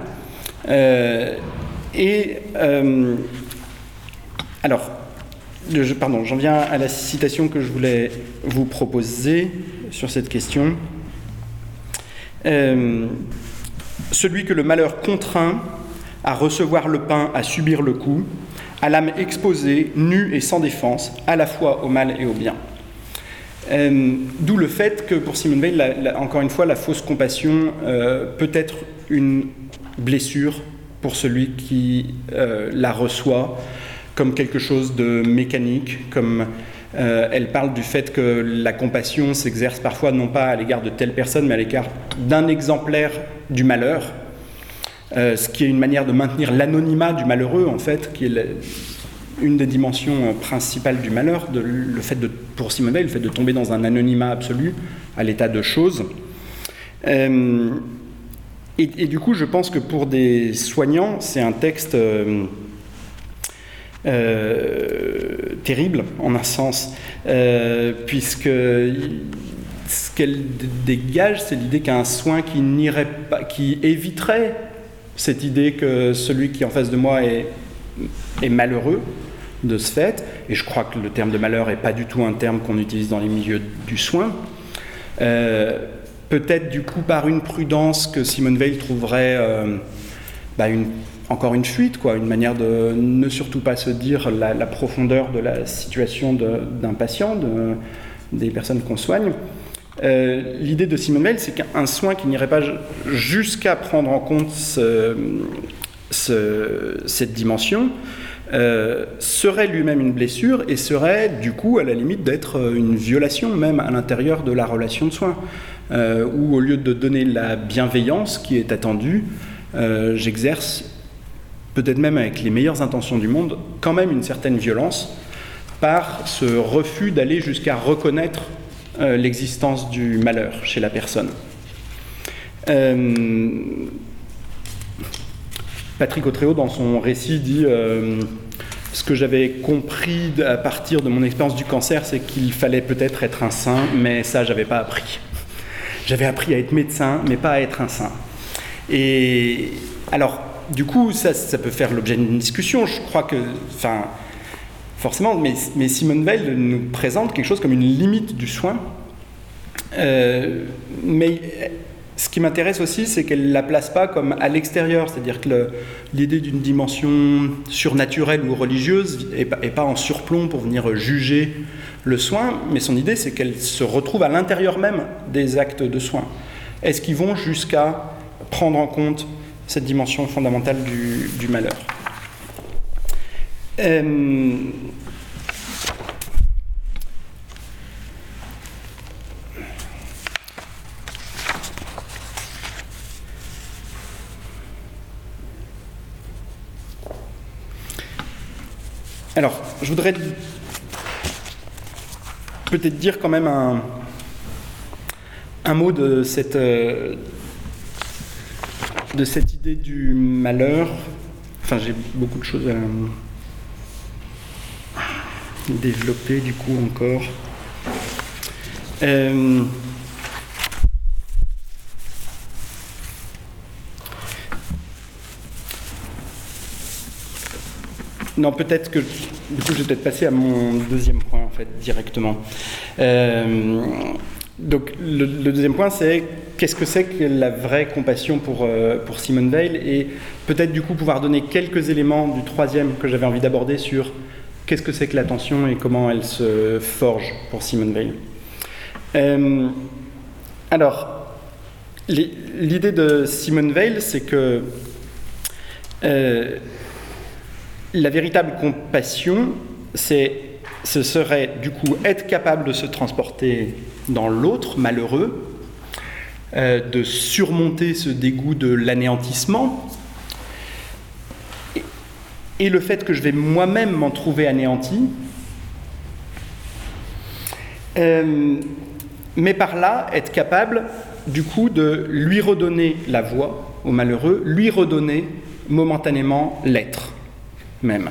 et alors, pardon, j'en viens à la citation que je voulais vous proposer sur cette question. Euh, celui que le malheur contraint à recevoir le pain, à subir le coup, à l'âme exposée, nue et sans défense, à la fois au mal et au bien. Euh, d'où le fait que pour Simone Veil, encore une fois, la fausse compassion euh, peut être une blessure pour celui qui la reçoit, comme quelque chose de mécanique, comme euh, elle parle du fait que la compassion s'exerce parfois non pas à l'égard de telle personne, mais à l'égard d'un exemplaire du malheur, euh, ce qui est une manière de maintenir l'anonymat du malheureux, en fait, qui est une des dimensions principales du malheur, le fait de, pour Simone Veil, le fait de tomber dans un anonymat absolu à l'état de choses. Euh, et, du coup, je pense que pour des soignants, c'est un texte euh, terrible en un sens, puisque ce qu'elle dégage, c'est l'idée qu'un soin qui n'irait pas, qui éviterait cette idée que celui qui est en face de moi est, malheureux de ce fait, et je crois que le terme de malheur n'est pas du tout un terme qu'on utilise dans les milieux du soin. Euh, peut-être du coup par une prudence que Simone Veil trouverait euh, bah, une, encore une fuite, quoi, une manière de ne surtout pas se dire la, profondeur de la situation d'un patient, de, des personnes qu'on soigne. Euh, l'idée de Simone c'est qu'un soin qui n'irait pas jusqu'à prendre en compte cette dimension euh, serait lui-même une blessure et serait du coup à la limite d'être euh, une violation même à l'intérieur de la relation de soins, où au lieu de donner la bienveillance qui est attendue, j'exerce peut-être même avec les meilleures intentions du monde, quand même une certaine violence par ce refus d'aller jusqu'à reconnaître euh, l'existence du malheur chez la personne. Euh, Patrick Autréau, dans son récit, dit euh, Ce que j'avais compris à partir de mon expérience du cancer, c'est qu'il fallait peut-être être un saint, mais ça, j'avais pas appris. J'avais appris à être médecin, mais pas à être un saint. Et alors, du coup, ça, peut faire l'objet d'une discussion. Je crois que, enfin, forcément, mais, Simone Veil nous présente quelque chose comme une limite du soin. Euh, mais ce qui m'intéresse aussi, c'est qu'elle ne la place pas comme à l'extérieur, c'est-à-dire que l'idée d'une dimension surnaturelle ou religieuse n'est pas, pas, en surplomb pour venir juger le soin, mais son idée, c'est qu'elle se retrouve à l'intérieur même des actes de soin. Est-ce qu'ils vont jusqu'à prendre en compte cette dimension fondamentale du, malheur. Euh, Alors, je voudrais peut-être dire quand même un, un mot de cette, euh, de cette idée du malheur. Enfin, j'ai beaucoup de choses à développer du coup encore. Euh, non, peut-être que du coup, je vais peut-être passer à mon deuxième point en fait directement. Euh, donc, le, deuxième point, c'est qu'est-ce que c'est que la vraie compassion pour, euh, pour Simone Veil et peut-être du coup pouvoir donner quelques éléments du troisième que j'avais envie d'aborder sur qu'est-ce que c'est que l'attention et comment elle se forge pour Simone Veil. Euh, alors, l'idée de Simone Veil, c'est que euh, la véritable compassion, c'est, ce serait du coup être capable de se transporter dans l'autre malheureux, euh, de surmonter ce dégoût de l'anéantissement, et le fait que je vais moi-même m'en trouver anéanti, euh, mais par là être capable du coup de lui redonner la voix au malheureux, lui redonner momentanément l'être même.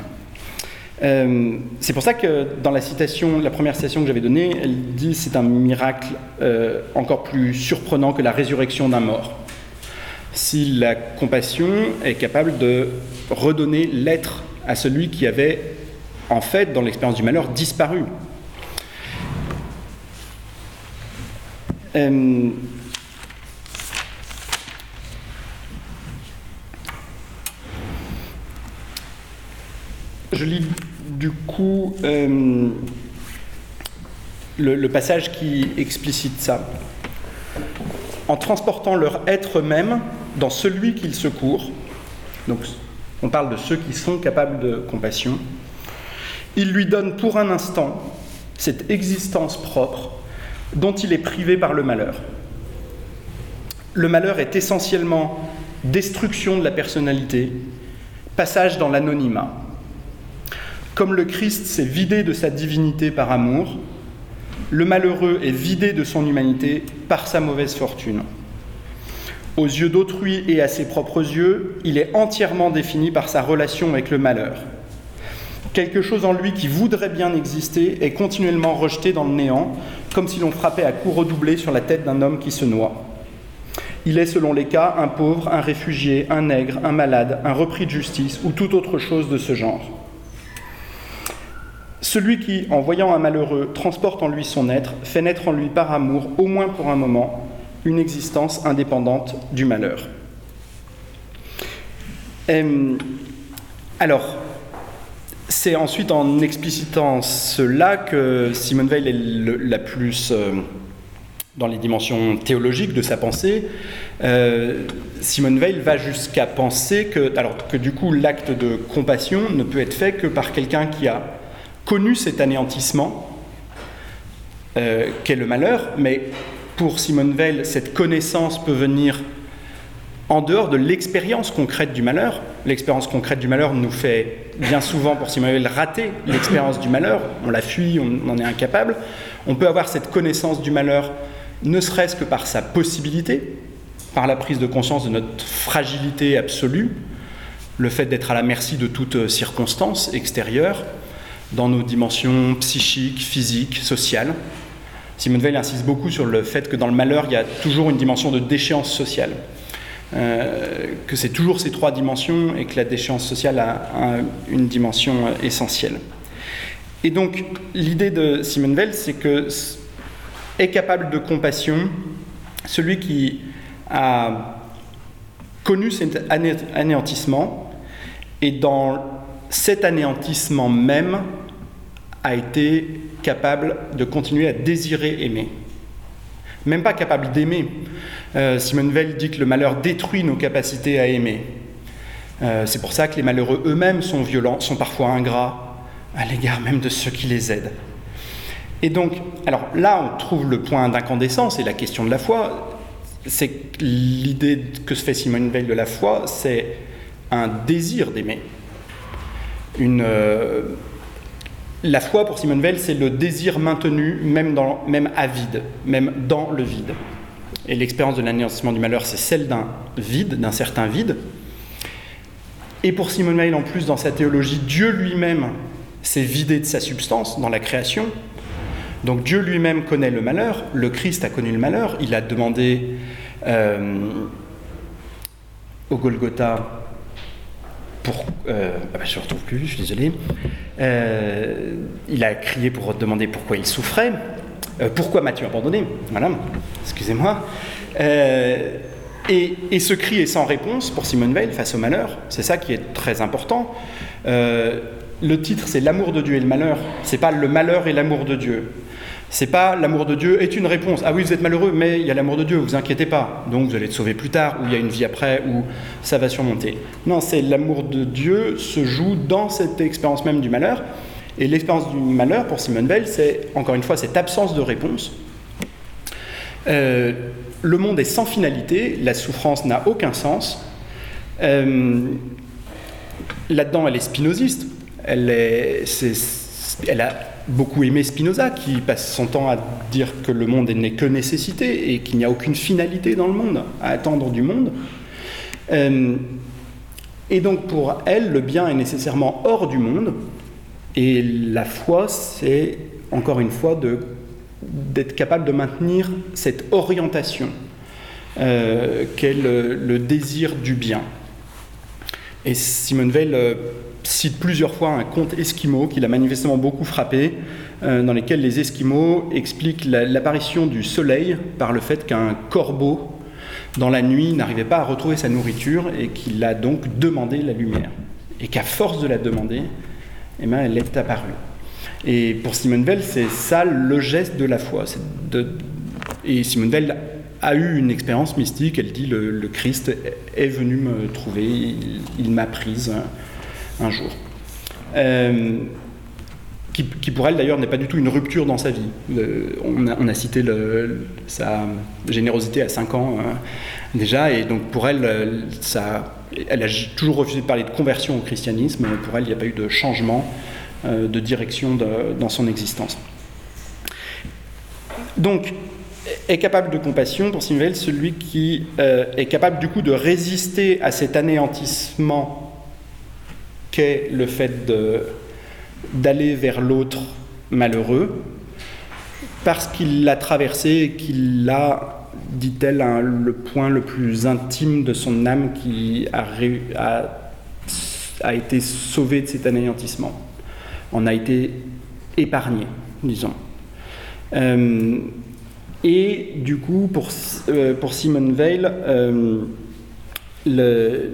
Euh, c'est pour ça que dans la citation, la première citation que j'avais donnée, elle dit c'est un miracle euh, encore plus surprenant que la résurrection d'un mort. Si la compassion est capable de redonner l'être à celui qui avait, en fait, dans l'expérience du malheur, disparu. Euh, je lis du coup euh, le, passage qui explicite ça. En transportant leur être même dans celui qu'ils secourent, donc on parle de ceux qui sont capables de compassion, il lui donne pour un instant cette existence propre dont il est privé par le malheur. Le malheur est essentiellement destruction de la personnalité, passage dans l'anonymat. Comme le Christ s'est vidé de sa divinité par amour, le malheureux est vidé de son humanité par sa mauvaise fortune. Aux yeux d'autrui et à ses propres yeux, il est entièrement défini par sa relation avec le malheur. Quelque chose en lui qui voudrait bien exister est continuellement rejeté dans le néant, comme si l'on frappait à coups redoublés sur la tête d'un homme qui se noie. Il est, selon les cas, un pauvre, un réfugié, un nègre, un malade, un repris de justice ou toute autre chose de ce genre. Celui qui, en voyant un malheureux, transporte en lui son être, fait naître en lui par amour, au moins pour un moment, une existence indépendante du malheur. Alors, c'est ensuite en explicitant cela que Simone Veil est la plus euh, dans les dimensions théologiques de sa pensée. Euh, Simone Veil va jusqu'à penser que, alors que du coup l'acte de compassion ne peut être fait que par quelqu'un qui a connu cet anéantissement euh, qu'est le malheur, mais pour Simone Veil, cette connaissance peut venir en dehors de l'expérience concrète du malheur. L'expérience concrète du malheur nous fait bien souvent, pour Simone Veil, rater l'expérience du malheur. On la fuit, on en est incapable. On peut avoir cette connaissance du malheur, ne serait-ce que par sa possibilité, par la prise de conscience de notre fragilité absolue, le fait d'être à la merci de toute circonstance extérieure, dans nos dimensions psychiques, physiques, sociales. Simone Veil insiste beaucoup sur le fait que dans le malheur, il y a toujours une dimension de déchéance sociale. Euh, que c'est toujours ces trois dimensions et que la déchéance sociale a, une dimension essentielle. Et donc, l'idée de Simone Veil, c'est que est capable de compassion celui qui a connu cet anéantissement et dans cet anéantissement même a été capable de continuer à désirer aimer. Même pas capable d'aimer. Euh, Simone Veil dit que le malheur détruit nos capacités à aimer. Euh, c'est pour ça que les malheureux eux-mêmes sont violents, sont parfois ingrats à l'égard même de ceux qui les aident. Et donc, alors là, on trouve le point d'incandescence et la question de la foi. C'est l'idée que se fait Simone Veil de la foi, c'est un désir d'aimer. Euh, la foi pour Simone Veil, c'est le désir maintenu, même à vide, même dans le vide. Et l'expérience de l'anéantissement du malheur, c'est celle d'un vide, d'un certain vide. Et pour Simone Veil, en plus, dans sa théologie, Dieu lui-même s'est vidé de sa substance dans la création. Donc Dieu lui-même connaît le malheur, le Christ a connu le malheur, il a demandé euh, au Golgotha Euh, ah bah, je ne retrouve plus, je suis désolé. Euh, il a crié pour demander pourquoi il souffrait. Euh, pourquoi m'as-tu abandonné? Voilà, excusez-moi. Et, et, ce cri est sans réponse pour Simone Veil face au malheur. C'est ça qui est très important. le titre, c'est L'amour de Dieu et le malheur. C'est pas le malheur et l'amour de Dieu. C'est pas l'amour de Dieu est une réponse. Ah oui, vous êtes malheureux, mais il y a l'amour de Dieu, vous inquiétez pas. Donc vous allez être sauvé plus tard, ou il y a une vie après, ou ça va surmonter. Non, c'est l'amour de Dieu se joue dans cette expérience même du malheur. Et l'expérience du malheur, pour Simone Veil, c'est encore une fois cette absence de réponse. Euh, le monde est sans finalité, la souffrance n'a aucun sens. Euh, là-dedans, elle est spinoziste. Elle, est, elle a beaucoup aimé Spinoza, qui passe son temps à dire que le monde n'est que nécessité et qu'il n'y a aucune finalité dans le monde, à attendre du monde. Euh, et donc pour elle, le bien est nécessairement hors du monde, et la foi, c'est encore une fois d'être capable de maintenir cette orientation euh, qu'est le, désir du bien. Et Simone Veil euh, cite plusieurs fois un conte esquimau qu'il a manifestement beaucoup frappé, euh, dans lequel les Esquimaux expliquent l'apparition du soleil par le fait qu'un corbeau, dans la nuit, n'arrivait pas à retrouver sa nourriture et qu'il a donc demandé la lumière. Et qu'à force de la demander, eh bien, elle est apparue. Et pour Simone Veil, c'est ça le geste de la foi. Et Simone Veil a eu une expérience mystique. Elle dit le, Christ est venu me trouver, il m'a prise un jour. Euh, qui, pour elle d'ailleurs n'est pas du tout une rupture dans sa vie. Euh, on, a, cité sa générosité à 5 ans hein, déjà, et donc pour elle, ça, elle a toujours refusé de parler de conversion au christianisme, pour elle il n'y a pas eu de changement euh, de direction dans son existence. Donc, est capable de compassion, pour Simvel, celui qui est capable du coup de résister à cet anéantissement qu'est le fait d'aller vers l'autre malheureux parce qu'il l'a traversé et qu'il a, dit-elle, le point le plus intime de son âme qui a, a, été sauvé de cet anéantissement. On a été épargné, disons. Euh, et du coup, pour, euh, pour Simone Veil, euh, le,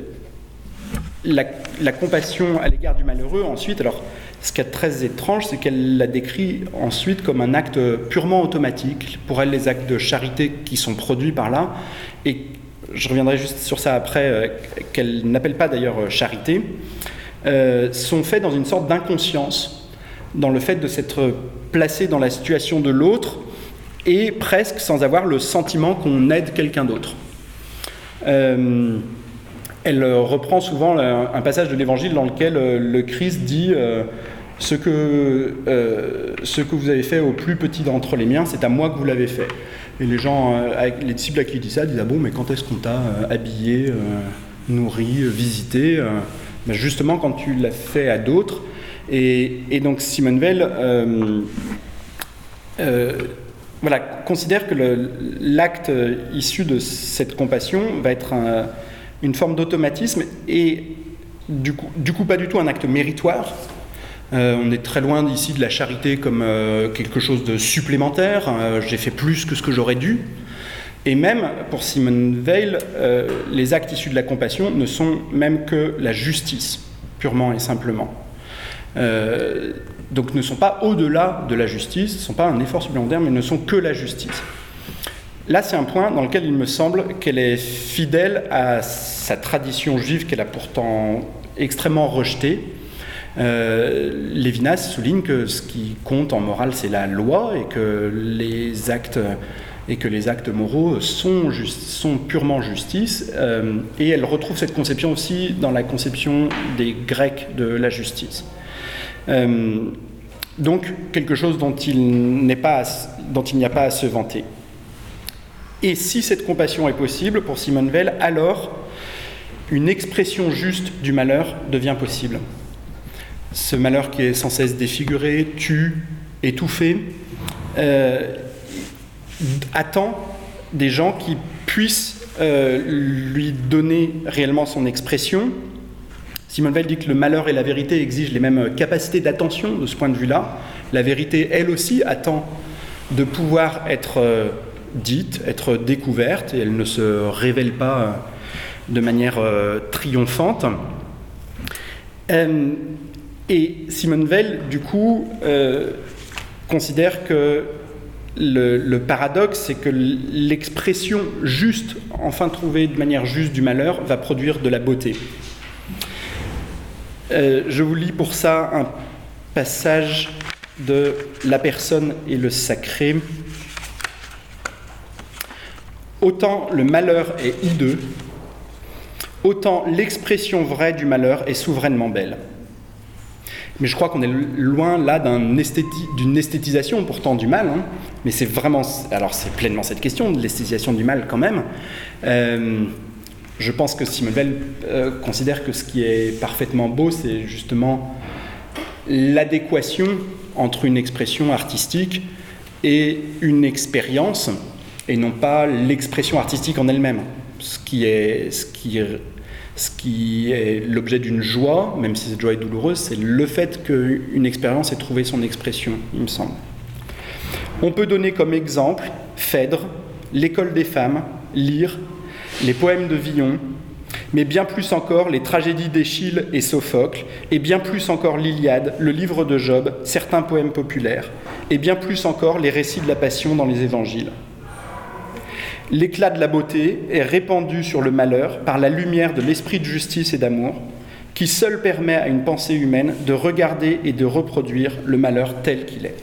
la, compassion à l'égard du malheureux, ensuite, alors ce qui est très étrange, c'est qu'elle la décrit ensuite comme un acte purement automatique. Pour elle, les actes de charité qui sont produits par là, et je reviendrai juste sur ça après, euh, qu'elle n'appelle pas d'ailleurs euh, charité, euh, sont faits dans une sorte d'inconscience, dans le fait de s'être placé dans la situation de l'autre, et presque sans avoir le sentiment qu'on aide quelqu'un d'autre. Elle reprend souvent un passage de l'Évangile dans lequel le Christ dit ce que, euh, ce que vous avez fait au plus petit d'entre les miens, c'est à moi que vous l'avez fait. Et les gens, euh, les disciples à qui il dit ça, disent Ah bon, mais quand est-ce qu'on t'a euh, habillé, nourri, visité ben Justement, quand tu l'as fait à d'autres. Et, donc, Simone Veil voilà, considère que l'acte issu de cette compassion va être une forme d'automatisme et du coup, pas du tout un acte méritoire, euh, on est très loin ici de la charité comme euh, quelque chose de supplémentaire. Euh, j'ai fait plus que ce que j'aurais dû. Et même pour Simone Veil, les actes issus de la compassion ne sont même que la justice, purement et simplement. donc ne sont pas au-delà de la justice, ne sont pas un effort supplémentaire, mais ne sont que la justice. Là, c'est un point dans lequel il me semble qu'elle est fidèle à sa tradition juive qu'elle a pourtant extrêmement rejetée, euh, Lévinas souligne que ce qui compte en morale, c'est la loi et que les actes et que les actes moraux sont, purement justice. Euh, et elle retrouve cette conception aussi dans la conception des Grecs de la justice. Euh, donc quelque chose dont il n'y a pas à se vanter. Et si cette compassion est possible pour Simone Veil, alors une expression juste du malheur devient possible ce malheur qui est sans cesse défiguré, tu, étouffé, euh, attend des gens qui puissent euh, lui donner réellement son expression. Simone Veil dit que le malheur et la vérité exigent les mêmes capacités d'attention de ce point de vue-là. La vérité, elle aussi, attend de pouvoir être euh, dite, être découverte, et elle ne se révèle pas de manière triomphante. Et Simone Veil, du coup, euh, considère que le, paradoxe, c'est que l'expression juste, enfin trouvée de manière juste du malheur, va produire de la beauté. Euh, je vous lis pour ça un passage de La personne et le sacré. Autant le malheur est hideux, autant l'expression vraie du malheur est souverainement belle. Mais je crois qu'on est loin là d'une esthétisation pourtant du mal. Hein. Mais c'est vraiment, alors c'est pleinement cette question de l'esthétisation du mal quand même. Euh, je pense que Simone Veil euh, considère que ce qui est parfaitement beau, c'est justement l'adéquation entre une expression artistique et une expérience, et non pas l'expression artistique en elle-même. Ce qui est, l'objet d'une joie, même si cette joie est douloureuse, c'est le fait qu'une expérience ait trouvé son expression, il me semble. On peut donner comme exemple Phèdre, l'école des femmes, Lyre, les poèmes de Villon, mais bien plus encore les tragédies d'Échille et Sophocle, et bien plus encore l'Iliade, le livre de Job, certains poèmes populaires, et bien plus encore les récits de la Passion dans les évangiles. L'éclat de la beauté est répandu sur le malheur par la lumière de l'esprit de justice et d'amour, qui seul permet à une pensée humaine de regarder et de reproduire le malheur tel qu'il est.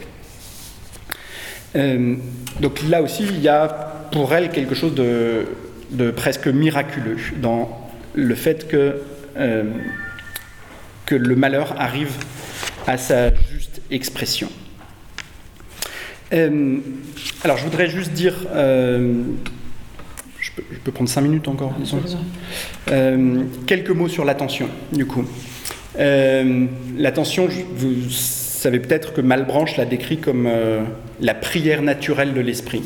Euh, donc là aussi, il y a pour elle quelque chose de, presque miraculeux dans le fait que, euh, que le malheur arrive à sa juste expression. Euh, alors je voudrais juste dire je peux prendre cinq minutes encore euh, Quelques mots sur l'attention, du coup. Euh, l'attention, savez peut-être que Malbranche l'a décrit comme euh, la prière naturelle de l'esprit.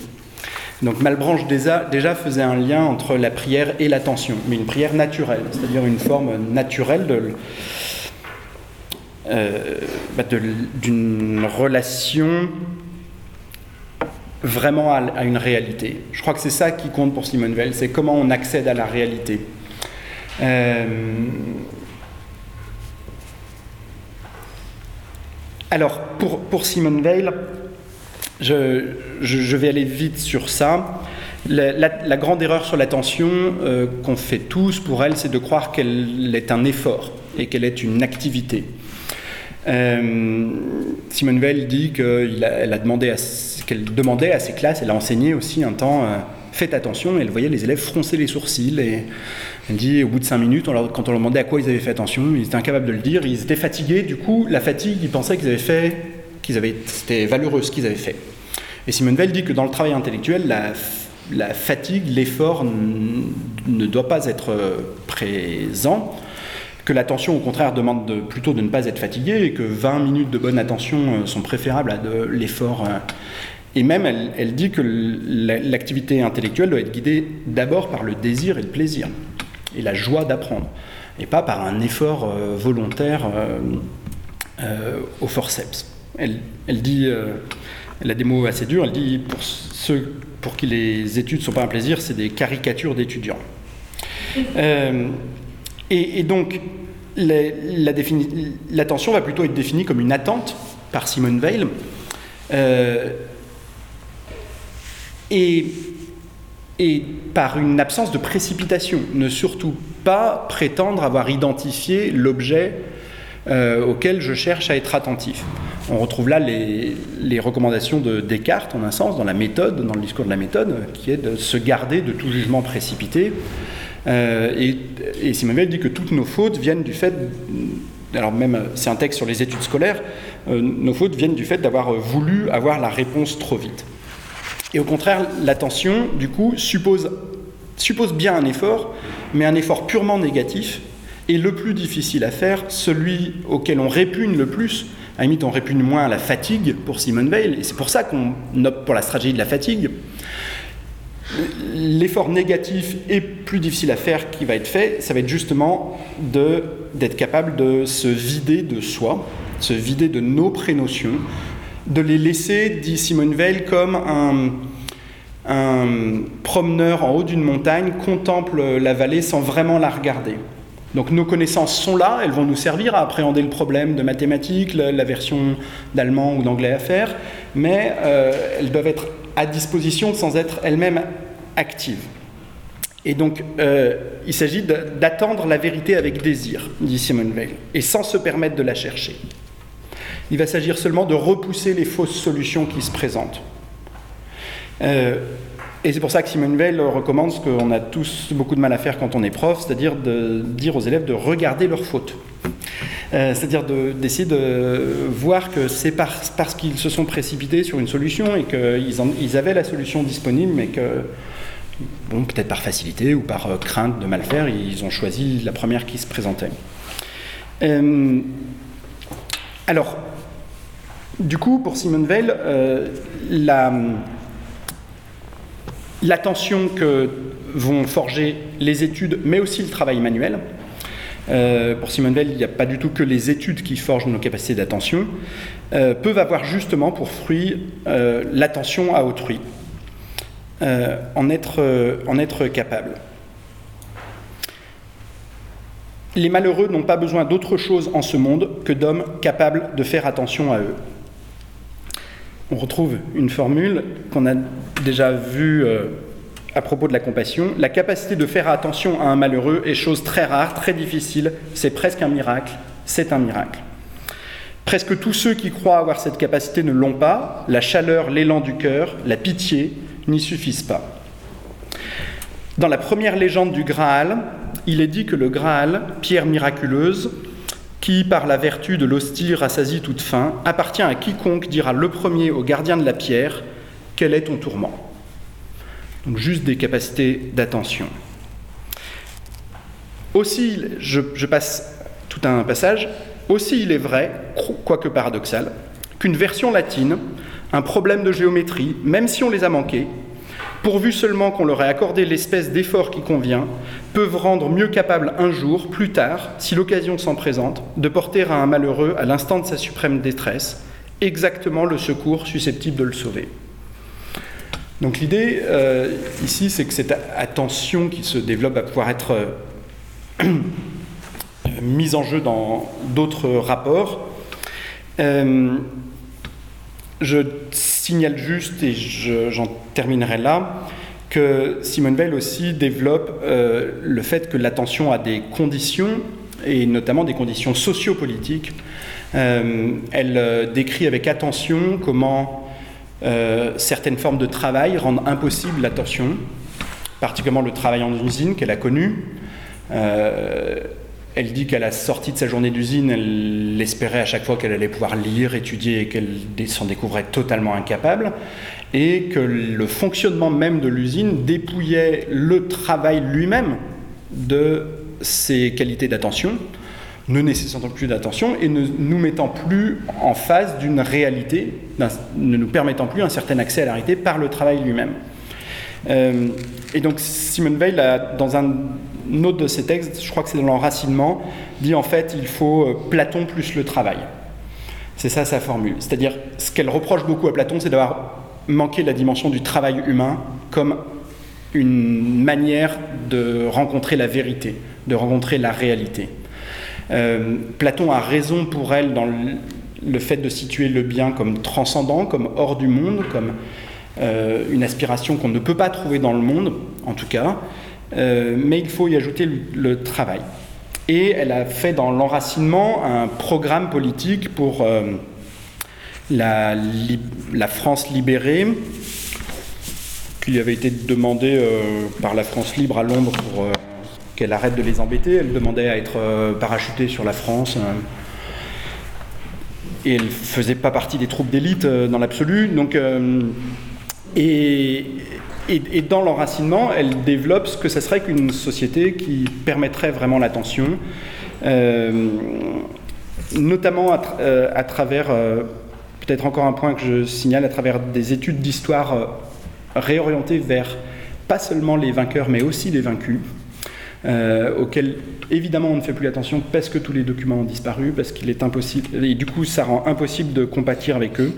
Donc Malbranche déjà, déjà, faisait un lien entre la prière et l'attention, mais une prière naturelle, c'est-à-dire une forme naturelle de, bah, d'une relation vraiment à, une réalité. Je crois que c'est ça qui compte pour Simone Veil, c'est comment on accède à la réalité. Euh, alors, pour, pour Simone Veil, je, je, vais aller vite sur ça. La, grande erreur sur l'attention euh, qu'on fait tous pour elle, c'est de croire qu'elle est un effort et qu'elle est une activité. Euh, Simone Veil dit qu'elle a, demandé demandait à ses classes, elle a enseigné aussi un temps, euh, faites attention, et elle voyait les élèves froncer les sourcils. Et elle dit, au bout de cinq minutes, quand on leur demandait à quoi ils avaient fait attention, ils étaient incapables de le dire, ils étaient fatigués, du coup, la fatigue, ils pensaient qu'ils avaient fait, qu'ils avaient, c'était valeureux ce qu'ils avaient fait. Et Simone Veil dit que dans le travail intellectuel, la, la fatigue, l'effort ne doit pas être euh, présent, que l'attention au contraire demande plutôt de ne pas être fatigué et que 20 minutes de bonne attention euh, sont préférables à de l'effort. Euh. Et même, elle, dit que l'activité intellectuelle doit être guidée d'abord par le désir et le plaisir, et la joie d'apprendre, et pas par un effort volontaire au forceps. Elle, dit elle a des mots assez durs. Elle dit pour ceux pour qui les études ne sont pas un plaisir, c'est des caricatures d'étudiants. Euh, et, donc, l'attention va plutôt être définie comme une attente par Simone Veil. Euh, et, par une absence de précipitation. Ne surtout pas prétendre avoir identifié l'objet euh, auquel je cherche à être attentif. On retrouve là les, recommandations de Descartes, en un sens, dans la méthode, dans le discours de la méthode, qui est de se garder de tout jugement précipité. Euh, et, et Simone dit que toutes nos fautes viennent du fait, alors même c'est un texte sur les études scolaires, euh, nos fautes viennent du fait d'avoir voulu avoir la réponse trop vite. Et au contraire, l'attention, du coup, suppose, suppose bien un effort, mais un effort purement négatif, et le plus difficile à faire, celui auquel on répugne le plus, à la limite on répugne moins à la fatigue pour Simone Veil, et c'est pour ça qu'on opte pour la stratégie de la fatigue. L'effort négatif et plus difficile à faire qui va être fait, ça va être justement d'être capable de se vider de soi, se vider de nos prénotions, de les laisser, dit Simone Veil, comme un, promeneur en haut d'une montagne contemple la vallée sans vraiment la regarder. Donc nos connaissances sont là, elles vont nous servir à appréhender le problème de mathématiques, la, version d'allemand ou d'anglais à faire, mais euh, elles doivent être à disposition sans être elles-mêmes actives. Et donc, euh, il s'agit d'attendre la vérité avec désir, dit Simone Veil, et sans se permettre de la chercher. Il va s'agir seulement de repousser les fausses solutions qui se présentent. Euh, et c'est pour ça que Simone Veil recommande ce qu'on a tous beaucoup de mal à faire quand on est prof, c'est-à-dire de dire aux élèves de regarder leurs fautes. Euh, c'est-à-dire d'essayer de, voir que c'est parce qu'ils se sont précipités sur une solution et qu'ils ils avaient la solution disponible, mais que, bon, peut-être par facilité ou par euh, crainte de mal faire, ils ont choisi la première qui se présentait. Euh, alors, du coup, pour Simone Veil, la l'attention que vont forger les études, mais aussi le travail manuel. Euh, pour Simone Veil, il n'y a pas du tout que les études qui forgent nos capacités d'attention, euh, peuvent avoir justement pour fruit euh, l'attention à autrui, en être, en être capable. Les malheureux n'ont pas besoin d'autre chose en ce monde que d'hommes capables de faire attention à eux on retrouve une formule qu'on a déjà vue euh, à propos de la compassion. La capacité de faire attention à un malheureux est chose très rare, très difficile, c'est presque un miracle, c'est un miracle. Presque tous ceux qui croient avoir cette capacité ne l'ont pas, la chaleur, l'élan du cœur, la pitié n'y suffisent pas. Dans la première légende du Graal, il est dit que le Graal, pierre miraculeuse, qui, par la vertu de l'hostie, rassasie toute faim, appartient à quiconque dira le premier au gardien de la pierre Quel est ton tourment Donc, juste des capacités d'attention. Aussi, je, passe tout un passage. Aussi il est vrai, quoique paradoxal, qu'une version latine, un problème de géométrie, même si on les a manqués, pourvu seulement qu'on leur ait accordé l'espèce d'effort qui convient, peuvent rendre mieux capables un jour, plus tard, si l'occasion s'en présente, de porter à un malheureux, à l'instant de sa suprême détresse, exactement le secours susceptible de le sauver. Donc l'idée euh, ici, c'est que cette attention qui se développe va pouvoir être euh, [COUGHS] mise en jeu dans d'autres rapports. Euh, je signale juste, et j'en terminerai là, que Simone Veil aussi développe euh, le fait que l'attention a des conditions, et notamment des conditions sociopolitiques. Euh, elle euh, décrit avec attention comment certaines formes de travail rendent impossible l'attention, particulièrement le travail en usine qu'elle a connu. Elle dit qu'à la sortie de sa journée d'usine, elle espérait à chaque fois qu'elle allait pouvoir lire, étudier et qu'elle s'en découvrait totalement incapable, et que le fonctionnement même de l'usine dépouillait le travail lui-même de ses qualités d'attention, ne nécessitant plus d'attention et ne nous mettant plus en face d'une réalité, ne nous permettant plus un certain accès à la réalité par le travail lui-même. Euh, et donc Simone Veil, dans un autre de ses textes, je crois que c'est dans l'enracinement, dit en fait il faut euh, Platon plus le travail. C'est ça sa formule. C'est-à-dire, ce qu'elle reproche beaucoup à Platon, c'est d'avoir manqué la dimension du travail humain comme une manière de rencontrer la vérité, de rencontrer la réalité. Euh, Platon a raison pour elle dans le, fait de situer le bien comme transcendant, comme hors du monde, comme euh, une aspiration qu'on ne peut pas trouver dans le monde, en tout cas, euh, mais il faut y ajouter le, travail. Et elle a fait dans l'enracinement un programme politique pour euh, la, France libérée, qui avait été demandé par la France libre à Londres pour qu'elle arrête de les embêter. Elle demandait à être parachutée sur la France. et elle ne faisait pas partie des troupes d'élite dans l'absolu. Et, et, dans l'enracinement, elle développe ce que ce serait qu'une société qui permettrait vraiment l'attention, euh, notamment à, euh, travers, euh, peut-être encore un point que je signale, à travers des études d'histoire réorientées vers pas seulement les vainqueurs, mais aussi les vaincus, auxquels évidemment on ne fait plus attention parce que tous les documents ont disparu, parce qu'il est impossible, et du coup ça rend impossible de compatir avec eux.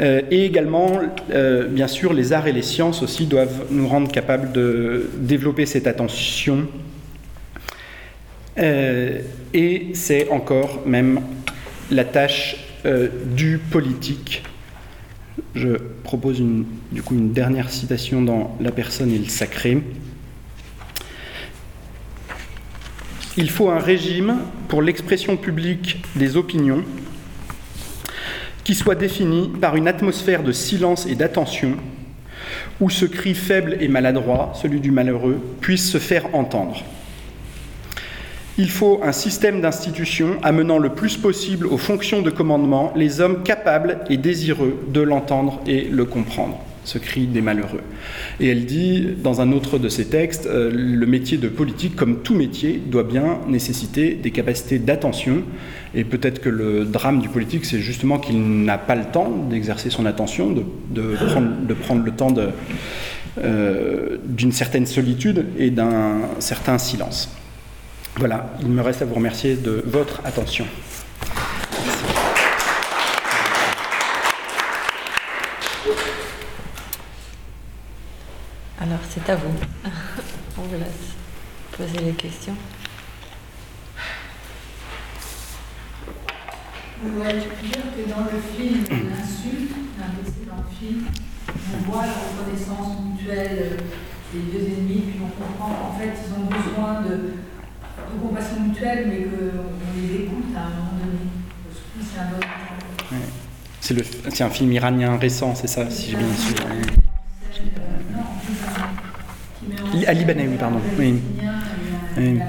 Euh, et également, euh, bien sûr, les arts et les sciences aussi doivent nous rendre capables de développer cette attention. Euh, et c'est encore même la tâche du politique. Je propose du coup une dernière citation dans La personne et le sacré. Il faut un régime pour l'expression publique des opinions qui soit défini par une atmosphère de silence et d'attention, où ce cri faible et maladroit, celui du malheureux, puisse se faire entendre. Il faut un système d'institutions amenant le plus possible aux fonctions de commandement les hommes capables et désireux de l'entendre et le comprendre ce cri des malheureux. Et elle dit, dans un autre de ses textes, euh, le métier de politique, comme tout métier, doit bien nécessiter des capacités d'attention. Et peut-être que le drame du politique, c'est justement qu'il n'a pas le temps d'exercer son attention, de, prendre, le temps euh, d'une certaine solitude et d'un certain silence. Voilà, il me reste à vous remercier de votre attention. Alors, c'est à vous. [LAUGHS] On vous laisse poser les questions. Ouais, je peux dire que dans le film L'insulte, un précédent film, on voit la reconnaissance mutuelle des deux ennemis, puis on comprend qu'en fait ils ont besoin de, de compassion mutuelle, mais qu'on les écoute à un moment donné. C'est un bon C'est, un film iranien récent, c'est ça, si j'ai bien suivi. Le oui.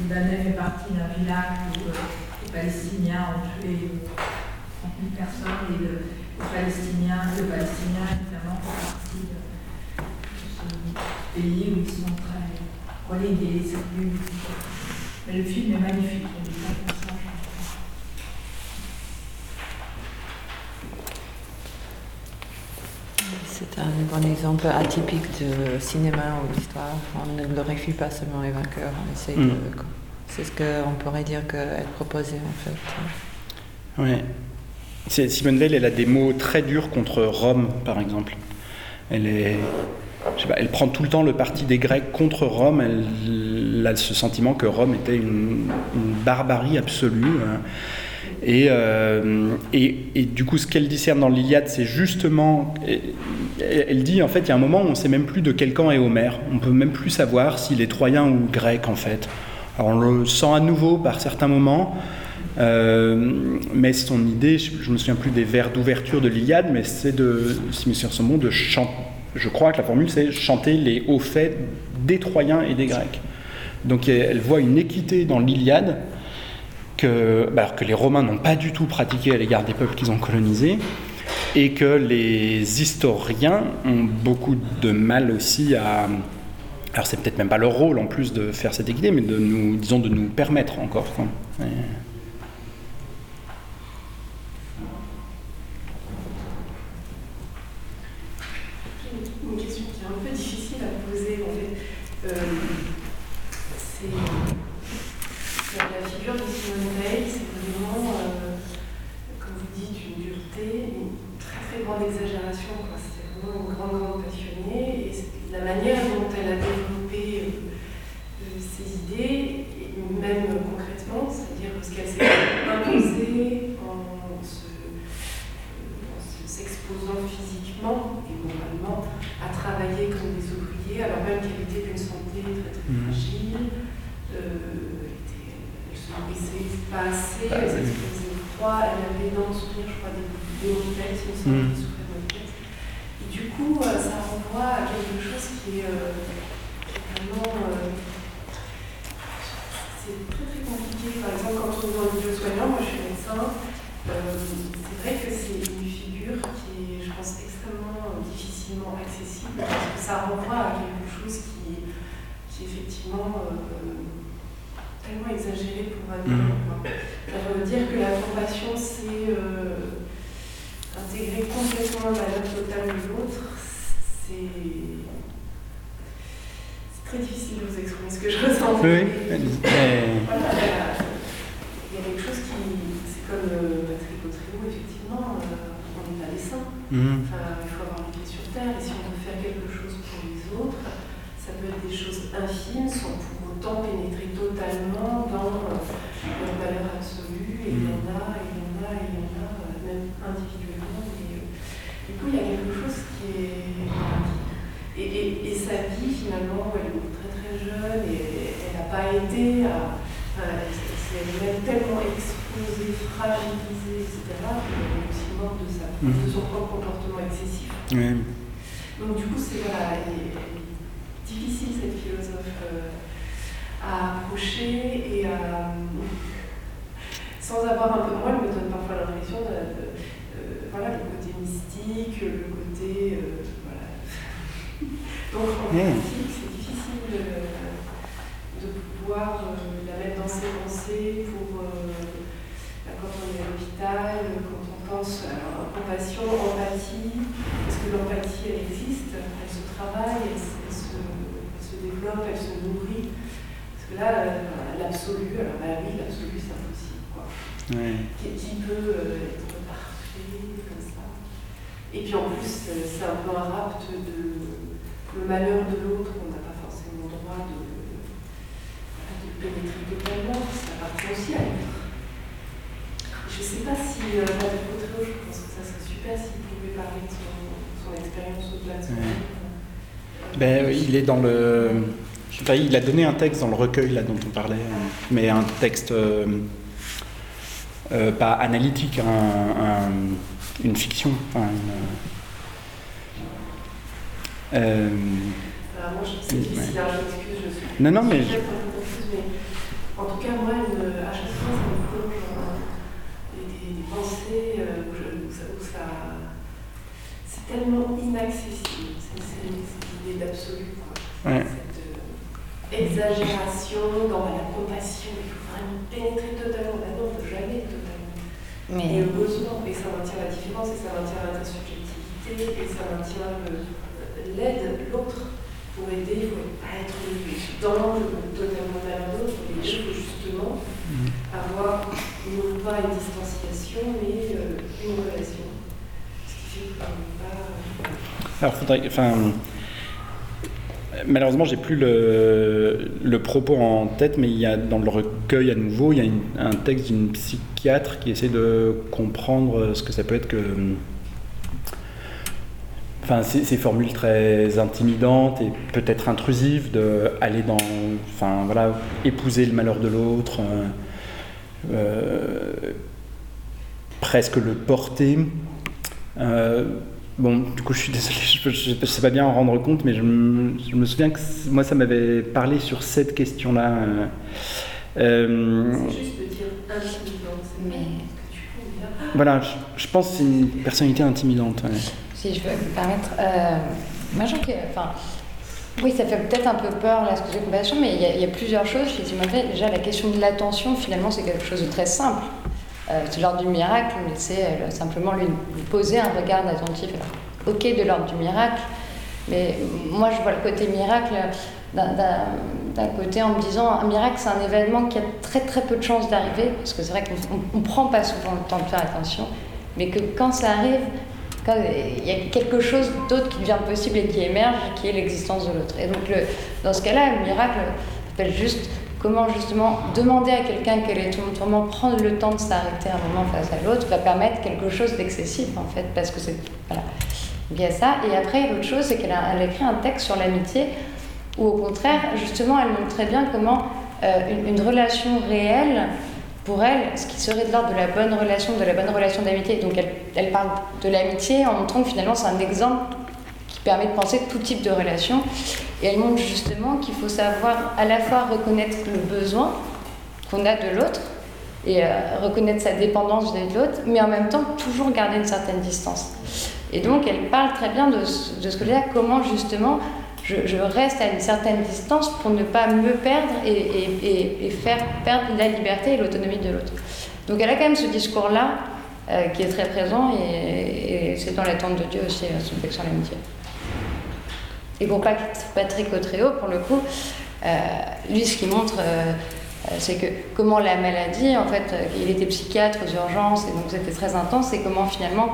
Libanais fait partie d'un village où euh, les Palestiniens ont tué 30 000 personnes et le, Palestinien, le Palestinien évidemment fait partie de ce pays où ils sont très relégués. Mais le film est magnifique. bon exemple atypique de cinéma ou d'histoire. On ne glorifie pas seulement les vainqueurs, mm. C'est ce qu'on pourrait dire qu'elle proposait en fait. Oui. Simone Veil, elle a des mots très durs contre Rome, par exemple. Elle prend tout le temps le parti des Grecs contre Rome. Elle, a ce sentiment que Rome était une, barbarie absolue. Hein. Euh, et, du coup, ce qu'elle discerne dans l'Iliade, c'est justement. Elle dit, en fait, il y a un moment où on ne sait même plus de quel camp est Homère. On ne peut même plus savoir s'il est troyen ou grec, en fait. Alors, on le sent à nouveau par certains moments. Euh, mais son idée, je, ne me souviens plus des vers d'ouverture de l'Iliade, mais c'est de, si de chanter. Je crois que la formule, c'est chanter les hauts faits des Troyens et des Grecs. Donc elle voit une équité dans l'Iliade que, bah, alors que les Romains n'ont pas du tout pratiqué à l'égard des peuples qu'ils ont colonisés, et que les historiens ont beaucoup de mal aussi à, alors c'est peut-être même pas leur rôle en plus de faire cette équité, mais de nous, disons, de nous permettre encore. Mm-hmm. dans le. Je sais pas, il a donné un texte dans le recueil là dont on parlait, hein, mais un texte euh, euh, pas analytique, un, une fiction. Je suis... Non, non, mais. Je... maintient la différence, et ça maintient l'intersubjectivité, et ça maintient l'aide, l'autre. Pour aider, il ne faut pas être dans le totalement l'un l'autre, mais il faut justement avoir non pas une distanciation, mais euh, une relation. Ce qui fait qu'on n'est pas. Alors, faudrait, enfin, malheureusement, j'ai plus le, propos en tête, mais il y a dans le recueil à nouveau, il y a un texte d'une psychiatre qui essaie de comprendre ce que ça peut être que, enfin, ces, ces formules très intimidantes et peut-être intrusives de aller dans, enfin, voilà, épouser le malheur de l'autre. euh, euh, presque le porter. Euh, bon, du coup, je suis désolé, je ne sais pas bien en rendre compte, mais je me, je me souviens que moi, ça m'avait parlé sur cette question-là. euh, euh, C'est juste de dire intimidant, c'est Mais- ce que tu voilà, je, je pense que c'est une personnalité intimidante. ouais. Si je peux me permettre, euh, moi je enfin, oui, ça fait peut-être un peu peur là, ce que j'ai compassion, mais il y, a- il y a plusieurs choses chez Simone Veil. Déjà, la question de l'attention, finalement, c'est quelque chose de très simple. Euh, c'est l'ordre du miracle, mais c'est euh, simplement lui, poser un regard attentif. Ok, de l'ordre du miracle, mais moi je vois le côté miracle d'un- côté en me disant un miracle, c'est un événement qui a très très peu de chances d'arriver, parce que c'est vrai qu'on ne prend pas souvent le temps de faire attention, mais que quand ça arrive, il y a quelque chose d'autre qui devient possible et qui émerge, qui est l'existence de l'autre. Et donc, dans ce cas-là, le miracle s'appelle juste comment justement demander à quelqu'un quel est ton tourment, prendre le temps de s'arrêter un moment face à l'autre, va permettre quelque chose d'excessif en fait, parce que c'est voilà. A ça. Et après, l'autre chose, c'est qu'elle a, écrit un texte sur l'amitié où au contraire, justement, elle montre très bien comment euh, une, relation réelle pour elle, ce qui serait de l'ordre de la bonne relation, de la bonne relation d'amitié. Donc elle, elle parle de l'amitié en montrant que finalement c'est un exemple permet de penser tout type de relation. Et elle montre justement qu'il faut savoir à la fois reconnaître le besoin qu'on a de l'autre et euh, reconnaître sa dépendance de l'autre, mais en même temps toujours garder une certaine distance. Et donc elle parle très bien de, ce- de ce dire, comment justement je, reste à une certaine distance pour ne pas me perdre et, faire perdre la liberté et l'autonomie de l'autre. Donc elle a quand même ce discours-là euh, qui est très présent et, et c'est dans l'attente de Dieu aussi, euh, son texte sur l'amitié. Et pour Pat- Patrick Autréau, pour le coup, euh, lui, ce qu'il montre, euh, c'est que comment la maladie, en fait, euh, il était psychiatre aux urgences, et donc c'était très intense, et comment finalement,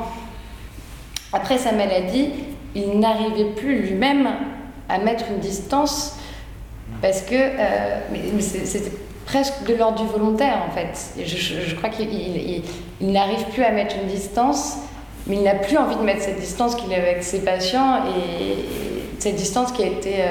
après sa maladie, il n'arrivait plus lui-même à mettre une distance, parce que c'était presque de l'ordre du volontaire, en fait. Je, crois qu'il il- il- il n'arrive plus à mettre une distance, mais il n'a plus envie de mettre cette distance qu'il avait avec ses patients, et, cette distance qui a été euh,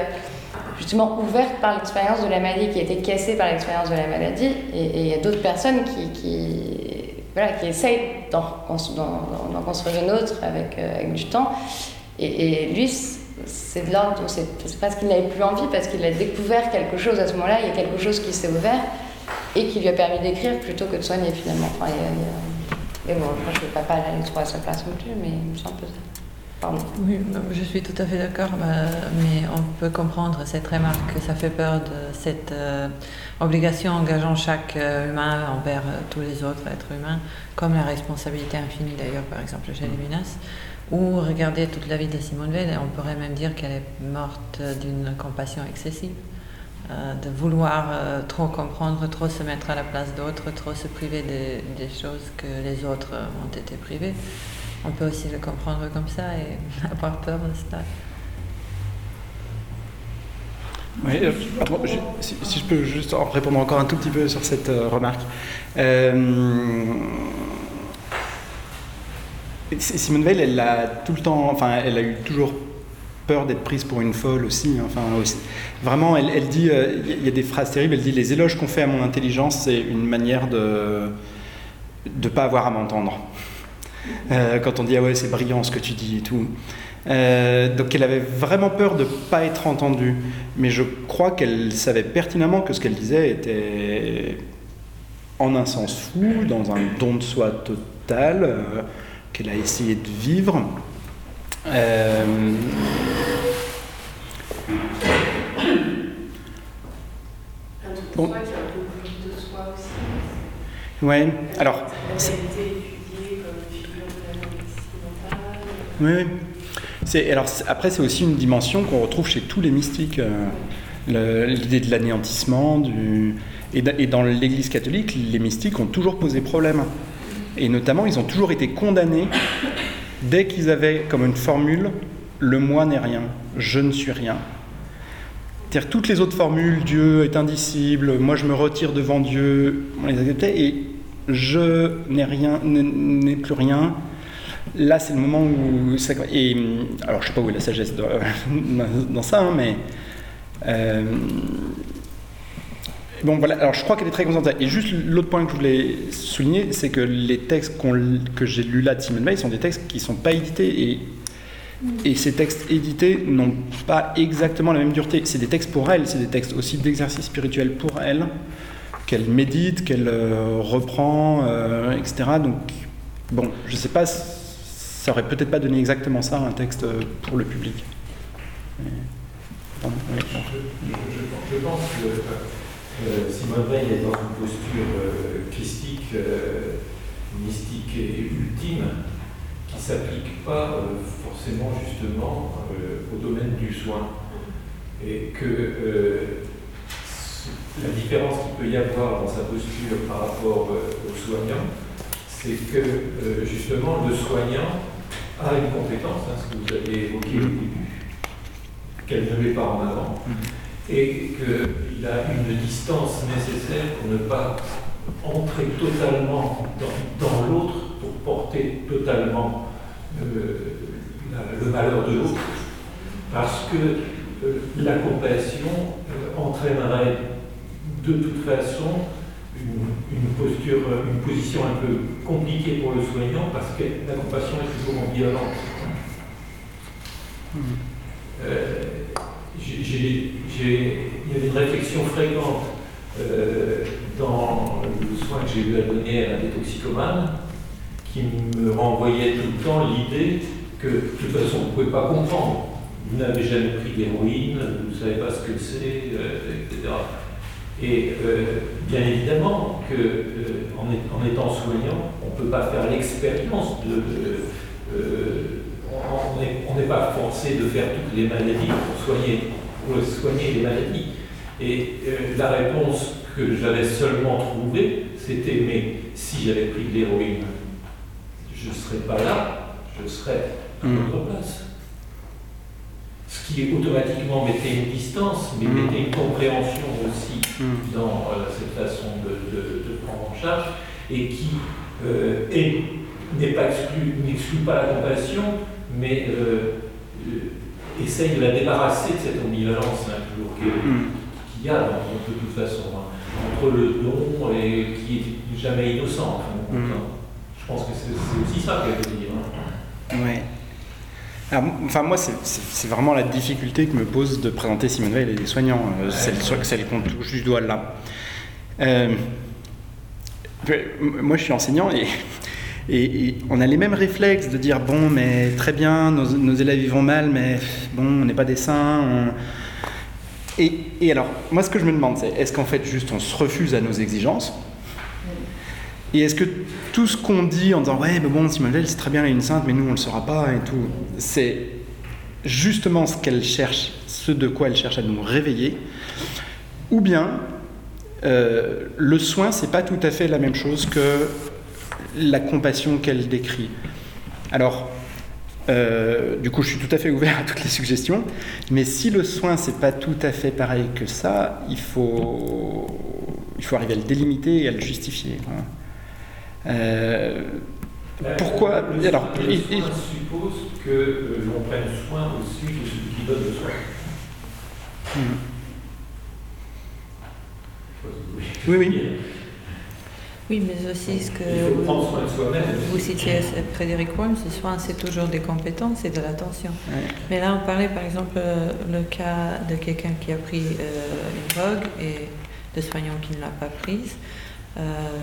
justement ouverte par l'expérience de la maladie, qui a été cassée par l'expérience de la maladie, et et il y a d'autres personnes qui, voilà, qui essayent d'en construire une autre avec, euh, du temps. Et, et lui, c'est- de l'ordre, c'est parce qu'il n'avait plus envie, parce qu'il a découvert quelque chose à ce moment-là, il y a quelque chose qui s'est ouvert et qui lui a permis d'écrire plutôt que de soigner finalement. Enfin, a- Mais bon, je ne vais pas pas aller trop à sa place non plus, mais c'est un peu ça. Pardon. Oui, je suis tout à fait d'accord, euh, mais on peut comprendre cette remarque que ça fait peur de cette euh, obligation engageant chaque euh, humain envers tous les autres êtres humains, comme la responsabilité infinie d'ailleurs, par exemple, chez les Minas. Ou regarder toute la vie de Simone Veil, on pourrait même dire qu'elle est morte d'une compassion excessive, euh, de vouloir euh, trop comprendre, trop se mettre à la place d'autres, trop se priver des, des choses que les autres ont été privés. On peut aussi le comprendre comme ça et [LAUGHS] avoir peur de ça. Oui, euh, si, je peux juste répondre encore un tout petit peu sur cette euh, remarque. Euh, Simone Veil, elle a tout le temps, enfin, elle a eu toujours peur d'être prise pour une folle aussi. hein, Enfin, aussi. vraiment, elle, elle dit, euh, il y a- des phrases terribles. Elle dit les éloges qu'on fait à mon intelligence, c'est une manière de de pas avoir à m'entendre. Euh, quand on dit ah ouais c'est brillant ce que tu dis et tout. Euh, donc elle avait vraiment peur de pas être entendue, mais je crois qu'elle savait pertinemment que ce qu'elle disait était en un sens fou, dans un don de soi total, euh, qu'elle a essayé de vivre. Bon. soi qui est un peu plus de soi aussi. Ouais, alors. La c'est- réalité étudiée comme une figure de la médecine mentale. Oui, oui. Alors, après, c'est aussi une dimension qu'on retrouve chez tous les mystiques. euh, l'idée de l'anéantissement. Et, da- et dans l'Église catholique, les mystiques ont toujours posé problème. Et notamment, ils ont toujours été condamnés dès qu'ils avaient comme une formule le moi n'est rien, je ne suis rien. C'est-à-dire toutes les autres formules, Dieu est indicible, moi je me retire devant Dieu, on les acceptait, et je n'ai rien, n'ai plus rien. Là, c'est le moment où ça, et alors je sais pas où est la sagesse dans, [LAUGHS] dans ça, hein, mais euh, bon voilà. Alors je crois qu'elle est très concentrée. Et juste l'autre point que je voulais souligner, c'est que les textes qu'on- que j'ai lus là de Simone Veil sont des textes qui sont pas édités et et ces textes édités n'ont pas exactement la même dureté. C'est des textes pour elle, c'est des textes aussi d'exercice spirituel pour elle, qu'elle médite, qu'elle euh, reprend, euh, etc. Donc, bon, je sais pas, ça aurait peut-être pas donné exactement ça un texte euh, pour le public. Je, pense que euh, Simone Veil est dans une posture euh, christique, euh, mystique et ultime qui ne s'applique pas euh, forcément justement euh, au domaine du soin. Et que euh, la différence qu'il peut y avoir dans sa posture par rapport euh, au soignant, c'est que euh, justement le soignant a une compétence, hein, ce que vous avez évoqué au début, qu'elle ne met pas en avant, et qu'il a une distance nécessaire pour ne pas entrer totalement dans, dans l'autre, pour porter totalement euh, la- le malheur de l'autre, parce que euh, la compassion euh, entraînerait de toute façon une, posture, une position un peu compliquée pour le soignant, parce que la compassion est toujours ambivalente. Euh, j'ai- j'ai- il y avait une réflexion fréquente euh, dans le soin que j'ai eu à donner à des toxicomanes qui me renvoyait tout le temps l'idée que de toute façon vous ne pouvez pas comprendre. Vous n'avez jamais pris d'héroïne, vous ne savez pas ce que c'est, euh, etc. Et euh, bien évidemment que euh, en, est- en étant soignant, on ne peut pas faire l'expérience de, de- euh, on- n'est pas forcé de faire toutes les maladies pour soigner, pour soigner les maladies. Et la réponse que j'avais seulement trouvée, c'était mais si j'avais pris de l'héroïne, je ne serais pas là, je serais à Mm. votre place. Ce qui automatiquement mettait une distance, mais Mm. mettait une compréhension aussi Mm. dans euh, cette façon de, de- de prendre en charge et qui euh, n'est pas exclu, n'exclut pas la compassion, mais euh, essaye de la débarrasser de cette ambivalence hein, qu'il Mm. y a dans, de toute façon hein, entre le don et qui est jamais innocent. en hein. Je pense que c'est c'est aussi ça qu'elle veut dire. hein. Ouais. Alors, enfin, moi, c'est- vraiment la difficulté que me pose de présenter Simone Veil et les soignants, euh, celle, celle qu'on touche du doigt là. Euh, moi, je suis enseignant et, et- et on a les mêmes réflexes de dire bon, mais très bien, nos, nos élèves ils vont mal, mais bon, on n'est pas des saints. on- Et, et alors, moi, ce que je me demande, c'est est-ce qu'en fait, juste on se refuse à nos exigences et est-ce que tout ce qu'on dit en disant ouais, mais bon, Simone Veil, c'est très bien, elle est une sainte, mais nous, on le saura pas et tout, c'est justement ce qu'elle cherche, ce de quoi elle cherche à nous réveiller, ou bien euh, le soin, c'est pas tout à fait la même chose que la compassion qu'elle décrit. Alors, euh, du coup, je suis tout à fait ouvert [LAUGHS] à toutes les suggestions, mais si le soin, c'est pas tout à fait pareil que ça, il faut, il faut arriver à le délimiter et à le justifier. Euh, Pourquoi Le, Alors, soin et- suppose que euh, l'on prenne soin aussi de celui qui donne le soin. Hmm. Oui, oui. Oui, mais aussi ce que Il faut prendre soin de soi-même. vous citiez Frédéric Worms, ce soin, c'est toujours des compétences et de l'attention. Ouais. Mais là, on parlait par exemple euh, le cas de quelqu'un qui a pris euh, une drogue et de soignant qui ne l'a pas prise. Euh,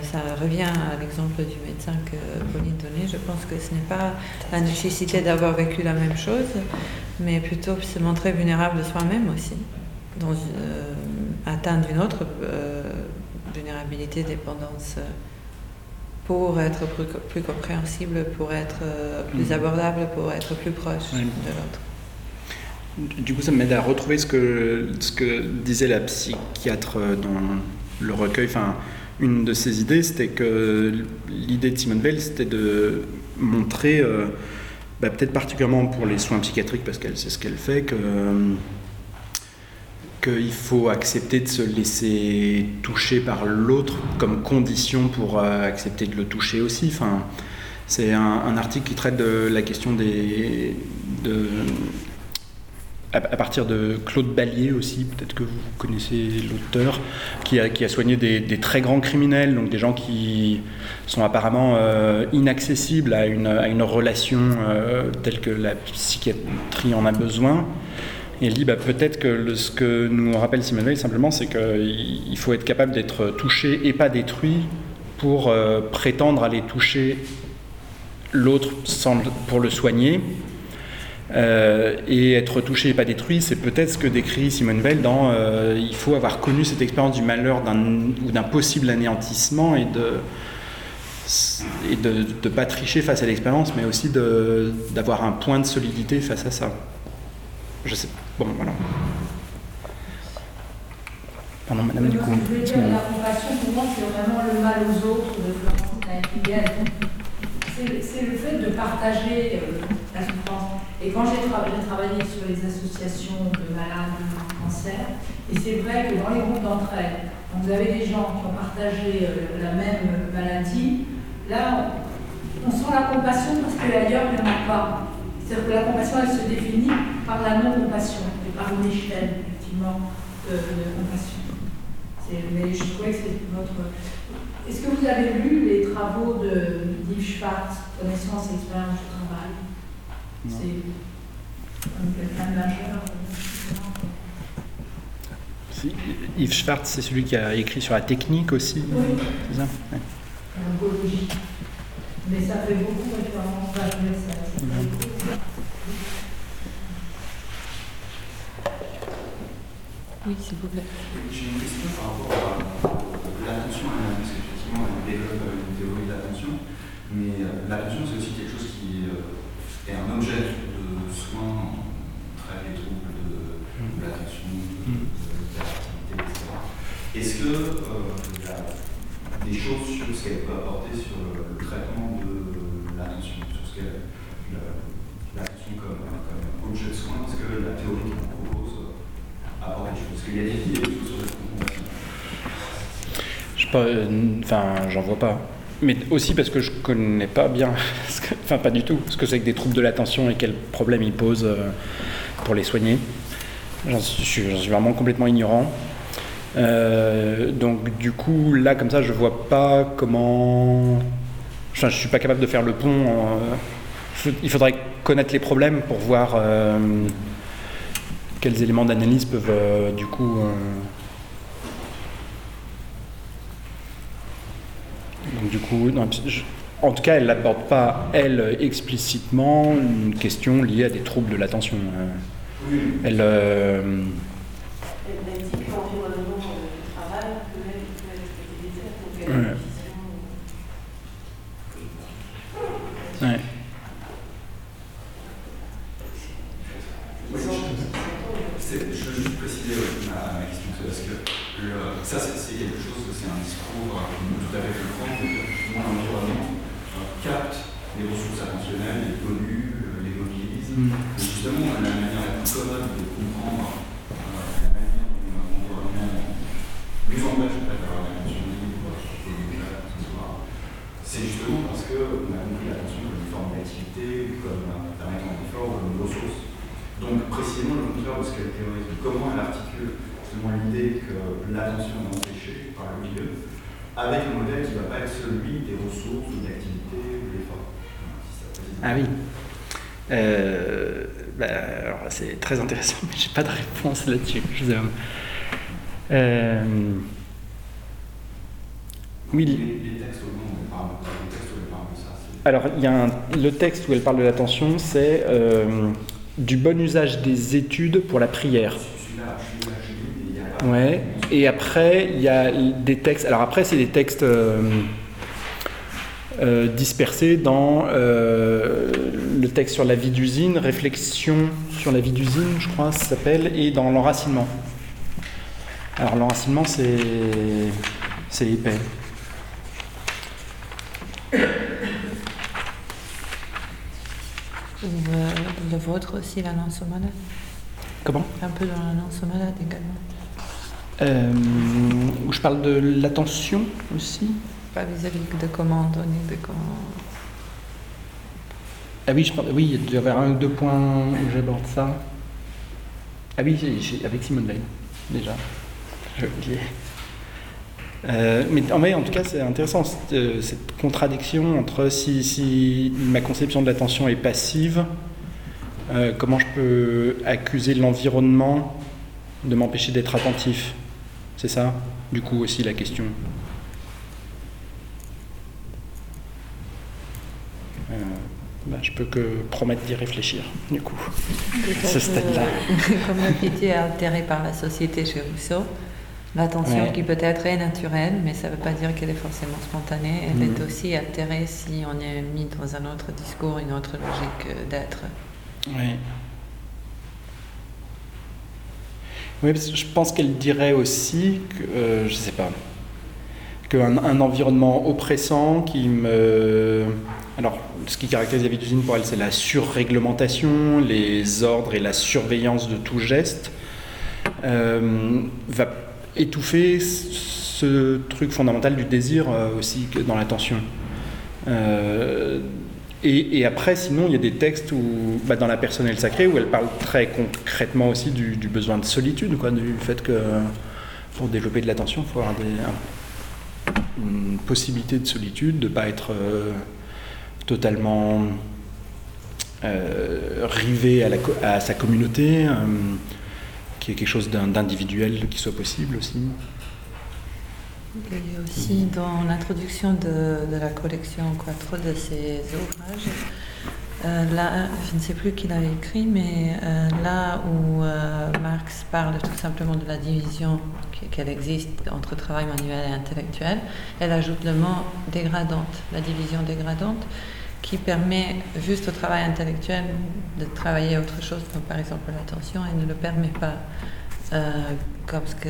ça revient à l'exemple du médecin que Pauline donnait. Je pense que ce n'est pas la nécessité d'avoir vécu la même chose, mais plutôt se montrer vulnérable de soi-même aussi. dans, euh, atteint d'une autre euh, vulnérabilité, dépendance, pour être plus, co- plus compréhensible, pour être plus Mhm. abordable, pour être plus proche de l'autre. Du coup, ça m'aide à retrouver ce que, ce que disait la psychiatre dans le recueil. Enfin, une de ses idées, c'était que l'idée de Simone Veil, c'était de montrer, euh, bah, peut-être particulièrement pour les soins psychiatriques, parce qu'elle c'est ce qu'elle fait, euh, qu'il faut accepter de se laisser toucher par l'autre comme condition pour euh, accepter de le toucher aussi. Enfin, c'est un, article qui traite de la question des, de, à, partir de Claude Ballier aussi, peut-être que vous connaissez l'auteur, qui a, soigné des, très grands criminels, donc des gens qui sont apparemment euh, inaccessibles à une, relation euh, telle que la psychiatrie en a besoin. Et il dit bah, peut-être que ce que nous rappelle Simone Veil simplement, c'est qu'il il faut être capable d'être touché et pas détruit pour euh, prétendre aller toucher l'autre pour le soigner. Euh, et être touché et pas détruit, c'est peut-être ce que décrit Simone Veil dans euh, il faut avoir connu cette expérience du malheur ou d'un possible anéantissement et de et de ne pas tricher face à l'expérience, mais aussi d'avoir un point de solidité face à ça. Je sais. Bon, voilà. Pardon, madame, du coup. c'est le fait de partager euh, la souffrance. Et quand j'ai tra- j'ai travaillé sur les associations de malades en cancer, et c'est vrai que dans les groupes d'entraide, vous avez des gens qui ont partagé euh, la même maladie, là, on, sent la compassion parce qu'ailleurs, il n'y en a pas. C'est-à-dire que la compassion, elle se définit par la non-compassion, et par une échelle, effectivement, de, de compassion. Mais je trouvais que c'est votre. Est-ce que vous avez lu les travaux de d'Yves Schwartz, Connaissance et expérience du travail? C'est comme quelqu'un de majeur. euh, Si, Yves Schwartz, c'est celui qui a écrit sur la technique aussi, Oui, c'est ça? Ouais. l'oncologie. Mais ça fait beaucoup référence à. Oui, s'il vous plaît. J'ai une question par rapport à l'attention elle-même, parce qu'effectivement, elle développe euh, une théorie de l'attention, mais euh, l'attention, c'est aussi quelque chose qui euh, est un objet de soin, on traite les troubles de, de l'attention, de, de l'hyperactivité, etc. Est-ce que euh, il y a des choses sur ce qu'elle peut apporter sur le traitement de l'attention, sur ce qu'elle le- l'attention comme, comme objet de soin Est-ce que la théorie qu'on propose apporte des choses? Parce qu'il y a des et tout sur la compassion. Je pas, euh, j'en vois pas. Mais aussi parce que je connais pas bien, [LAUGHS] que- enfin pas du tout, ce que c'est que des troubles de l'attention et quels problèmes ils posent euh, pour les soigner. J'en suis, vraiment complètement ignorant. Euh, donc du coup, là comme ça, je vois pas comment... Enfin, je suis pas capable de faire le pont. euh, faut- Il faudrait connaître les problèmes pour voir euh, quels éléments d'analyse peuvent euh, du coup... Donc du coup, non, je- en tout cas, elle n'aborde pas, elle, explicitement, une question liée à des troubles de l'attention. Euh, Oui, Elle, euh, euh, Ouais. ouais. Je, veux juste préciser euh, ma, question, parce que le- ça, c'est c'est quelque chose, c'est un discours euh, qu'on peut tout à fait comprendre, c'est que justement, l'environnement euh, capte les ressources attentionnelles, les pollue, euh, les mobilise. Justement, la manière la plus commode de comprendre euh, la manière dont l'environnement nous empêche fait, d'avoir une attention libre, c'est justement parce qu'on a compris l'attention comme une forme d'activité, comme un permettant un effort, comme une ressource. Donc précisément le contraire de ce qu'elle théorise. Comment elle articule justement l'idée que l'attention est empêchée par le milieu avec un modèle qui ne va pas être celui des ressources ou de l'activité ou de précise. Ah oui. Euh, bah, alors c'est très intéressant, [LAUGHS] mais j'ai pas de réponse là-dessus. Je vous avoue. Euh, oui. Les, les textes au nom, on parle, les textes où elle parle de ça, c'est Alors, il y a un- le texte où elle parle de l'attention, c'est euh, du bon usage des études pour la prière. Ouais. Et après, il y a des textes. Alors après, c'est des textes euh, euh, dispersés dans euh, le texte sur la vie d'usine, réflexion sur la vie d'usine, je crois, ça s'appelle, et dans l'enracinement. Alors l'enracinement, c'est épais. Ou, euh, le vôtre aussi, l'annonce aux malades. Comment? Un peu dans l'annonce aux malades également. Euh, Où je parle de l'attention aussi? Pas vis-à-vis de comment donner, de comment. Ah oui, je pense- oui, il y avoir un ou deux points où j'aborde ça. Ah oui, avec Simone Veil, déjà. J'ai oublié. Euh, mais en, vrai, en tout cas, c'est intéressant cette, euh, cette contradiction entre si, si ma conception de l'attention est passive, euh, comment je peux accuser l'environnement de m'empêcher d'être attentif C'est ça, du coup, aussi la question. Euh, bah, je peux que promettre d'y réfléchir, du coup. à ce stade-là. [LAUGHS] Comme la pitié est altérée par la société chez Rousseau, l'attention Ouais. qui peut-être est naturelle, mais ça ne veut pas dire qu'elle est forcément spontanée, elle Mhm. est aussi altérée si on est mis dans un autre discours, une autre logique d'être. Oui. Oui, parce que je pense qu'elle dirait aussi que, euh, je sais pas, qu'un un environnement oppressant qui me. Alors, ce qui caractérise la vie d'usine pour elle, c'est la surréglementation, les ordres et la surveillance de tout geste, euh, va étouffer ce truc fondamental du désir euh, aussi dans l'attention. Euh, et, après, sinon, il y a des textes où, bah, dans La personne et le sacré, où elle parle très concrètement aussi du, besoin de solitude, du fait que pour développer de l'attention, il faut avoir des- un- une possibilité de solitude, de ne pas être totalement euh, rivé à, la sa communauté, euh, qu'il y ait quelque chose d'individuel qui soit possible aussi. Et aussi dans l'introduction de, la collection Quattro de ses ouvrages, euh, là, je ne sais plus qui l'avait écrit, mais euh, là où euh, Marx parle tout simplement de la division qu'elle existe entre travail manuel et intellectuel, elle ajoute le mot dégradante, la division dégradante, qui permet juste au travail intellectuel de travailler autre chose, comme par exemple l'attention, et ne le permet pas, euh, comme ce que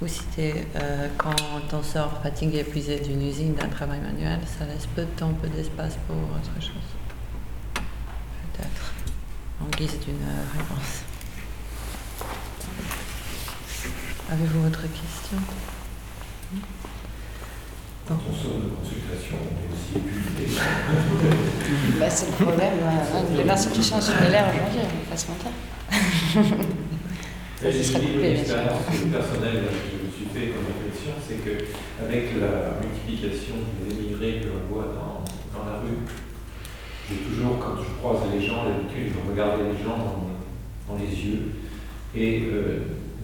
vous citez, euh, quand on sort fatigué, épuisé d'une usine, d'un travail manuel, ça laisse peu de temps, peu d'espace pour autre chose. Peut-être, en guise d'une euh, réponse. Avez-vous autre question Quand on sort de consultation, on est aussi ébullité. [LAUGHS] Bah, c'est le problème euh, de l'institution similaire aujourd'hui, on va pas se mentir. Ça, ce [LAUGHS] coupé, une bien sûr. personnelle que je me suis fait comme réflexion, c'est qu'avec la multiplication des émigrés que l'on voit dans, dans la rue, j'ai toujours, quand je croise les gens, l'habitude de regarder les gens dans, dans les yeux et euh,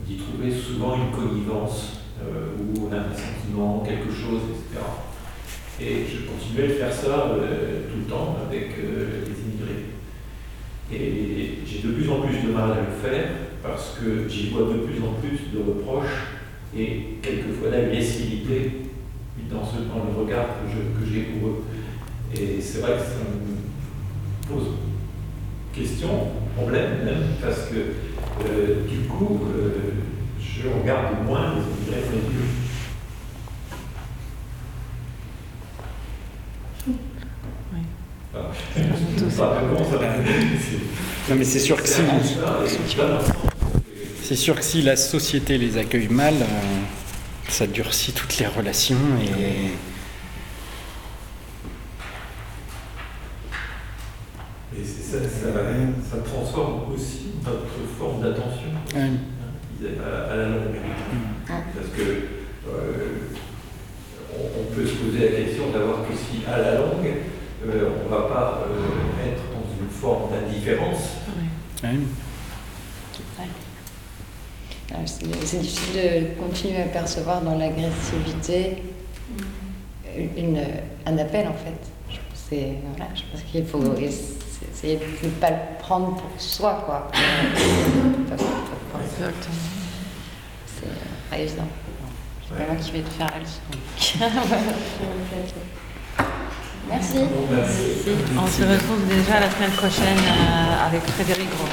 d'y trouver souvent une connivence euh, où on a un sentiment, quelque chose, etc. Et je continuais de faire ça euh, tout le temps avec euh, les immigrés. Et j'ai de plus en plus de mal à le faire parce que j'y vois de plus en plus de reproches et quelquefois d'agressivité dans, ce, dans le regard que j'ai pour eux. Et c'est vrai que ça me pose question, problème même, parce que euh, du coup, euh, je regarde moins les immigrés. Oui. Va Non, mais c'est sûr que si, C'est sûr que si la société les accueille mal, euh, ça durcit toutes les relations et Et c'est ça, ça, ça transforme aussi notre forme d'attention Ouais. hein, à, à la longue. Parce que euh, on, on peut se poser la question d'avoir que si à la longue, euh, on ne va pas euh, être dans une forme d'indifférence. Oui. Ouais. Ah, C'est c'est difficile de continuer à percevoir dans l'agressivité une, un appel en fait. Je pense, que c'est- voilà, je pense qu'il faut essayer de ne pas le prendre pour soi quoi. [COUGHS] Exactement. pas évident. C'est pas moi qui vais te faire la [LAUGHS] leçon. Merci. On se retrouve déjà la semaine prochaine euh, avec Frédéric Gros.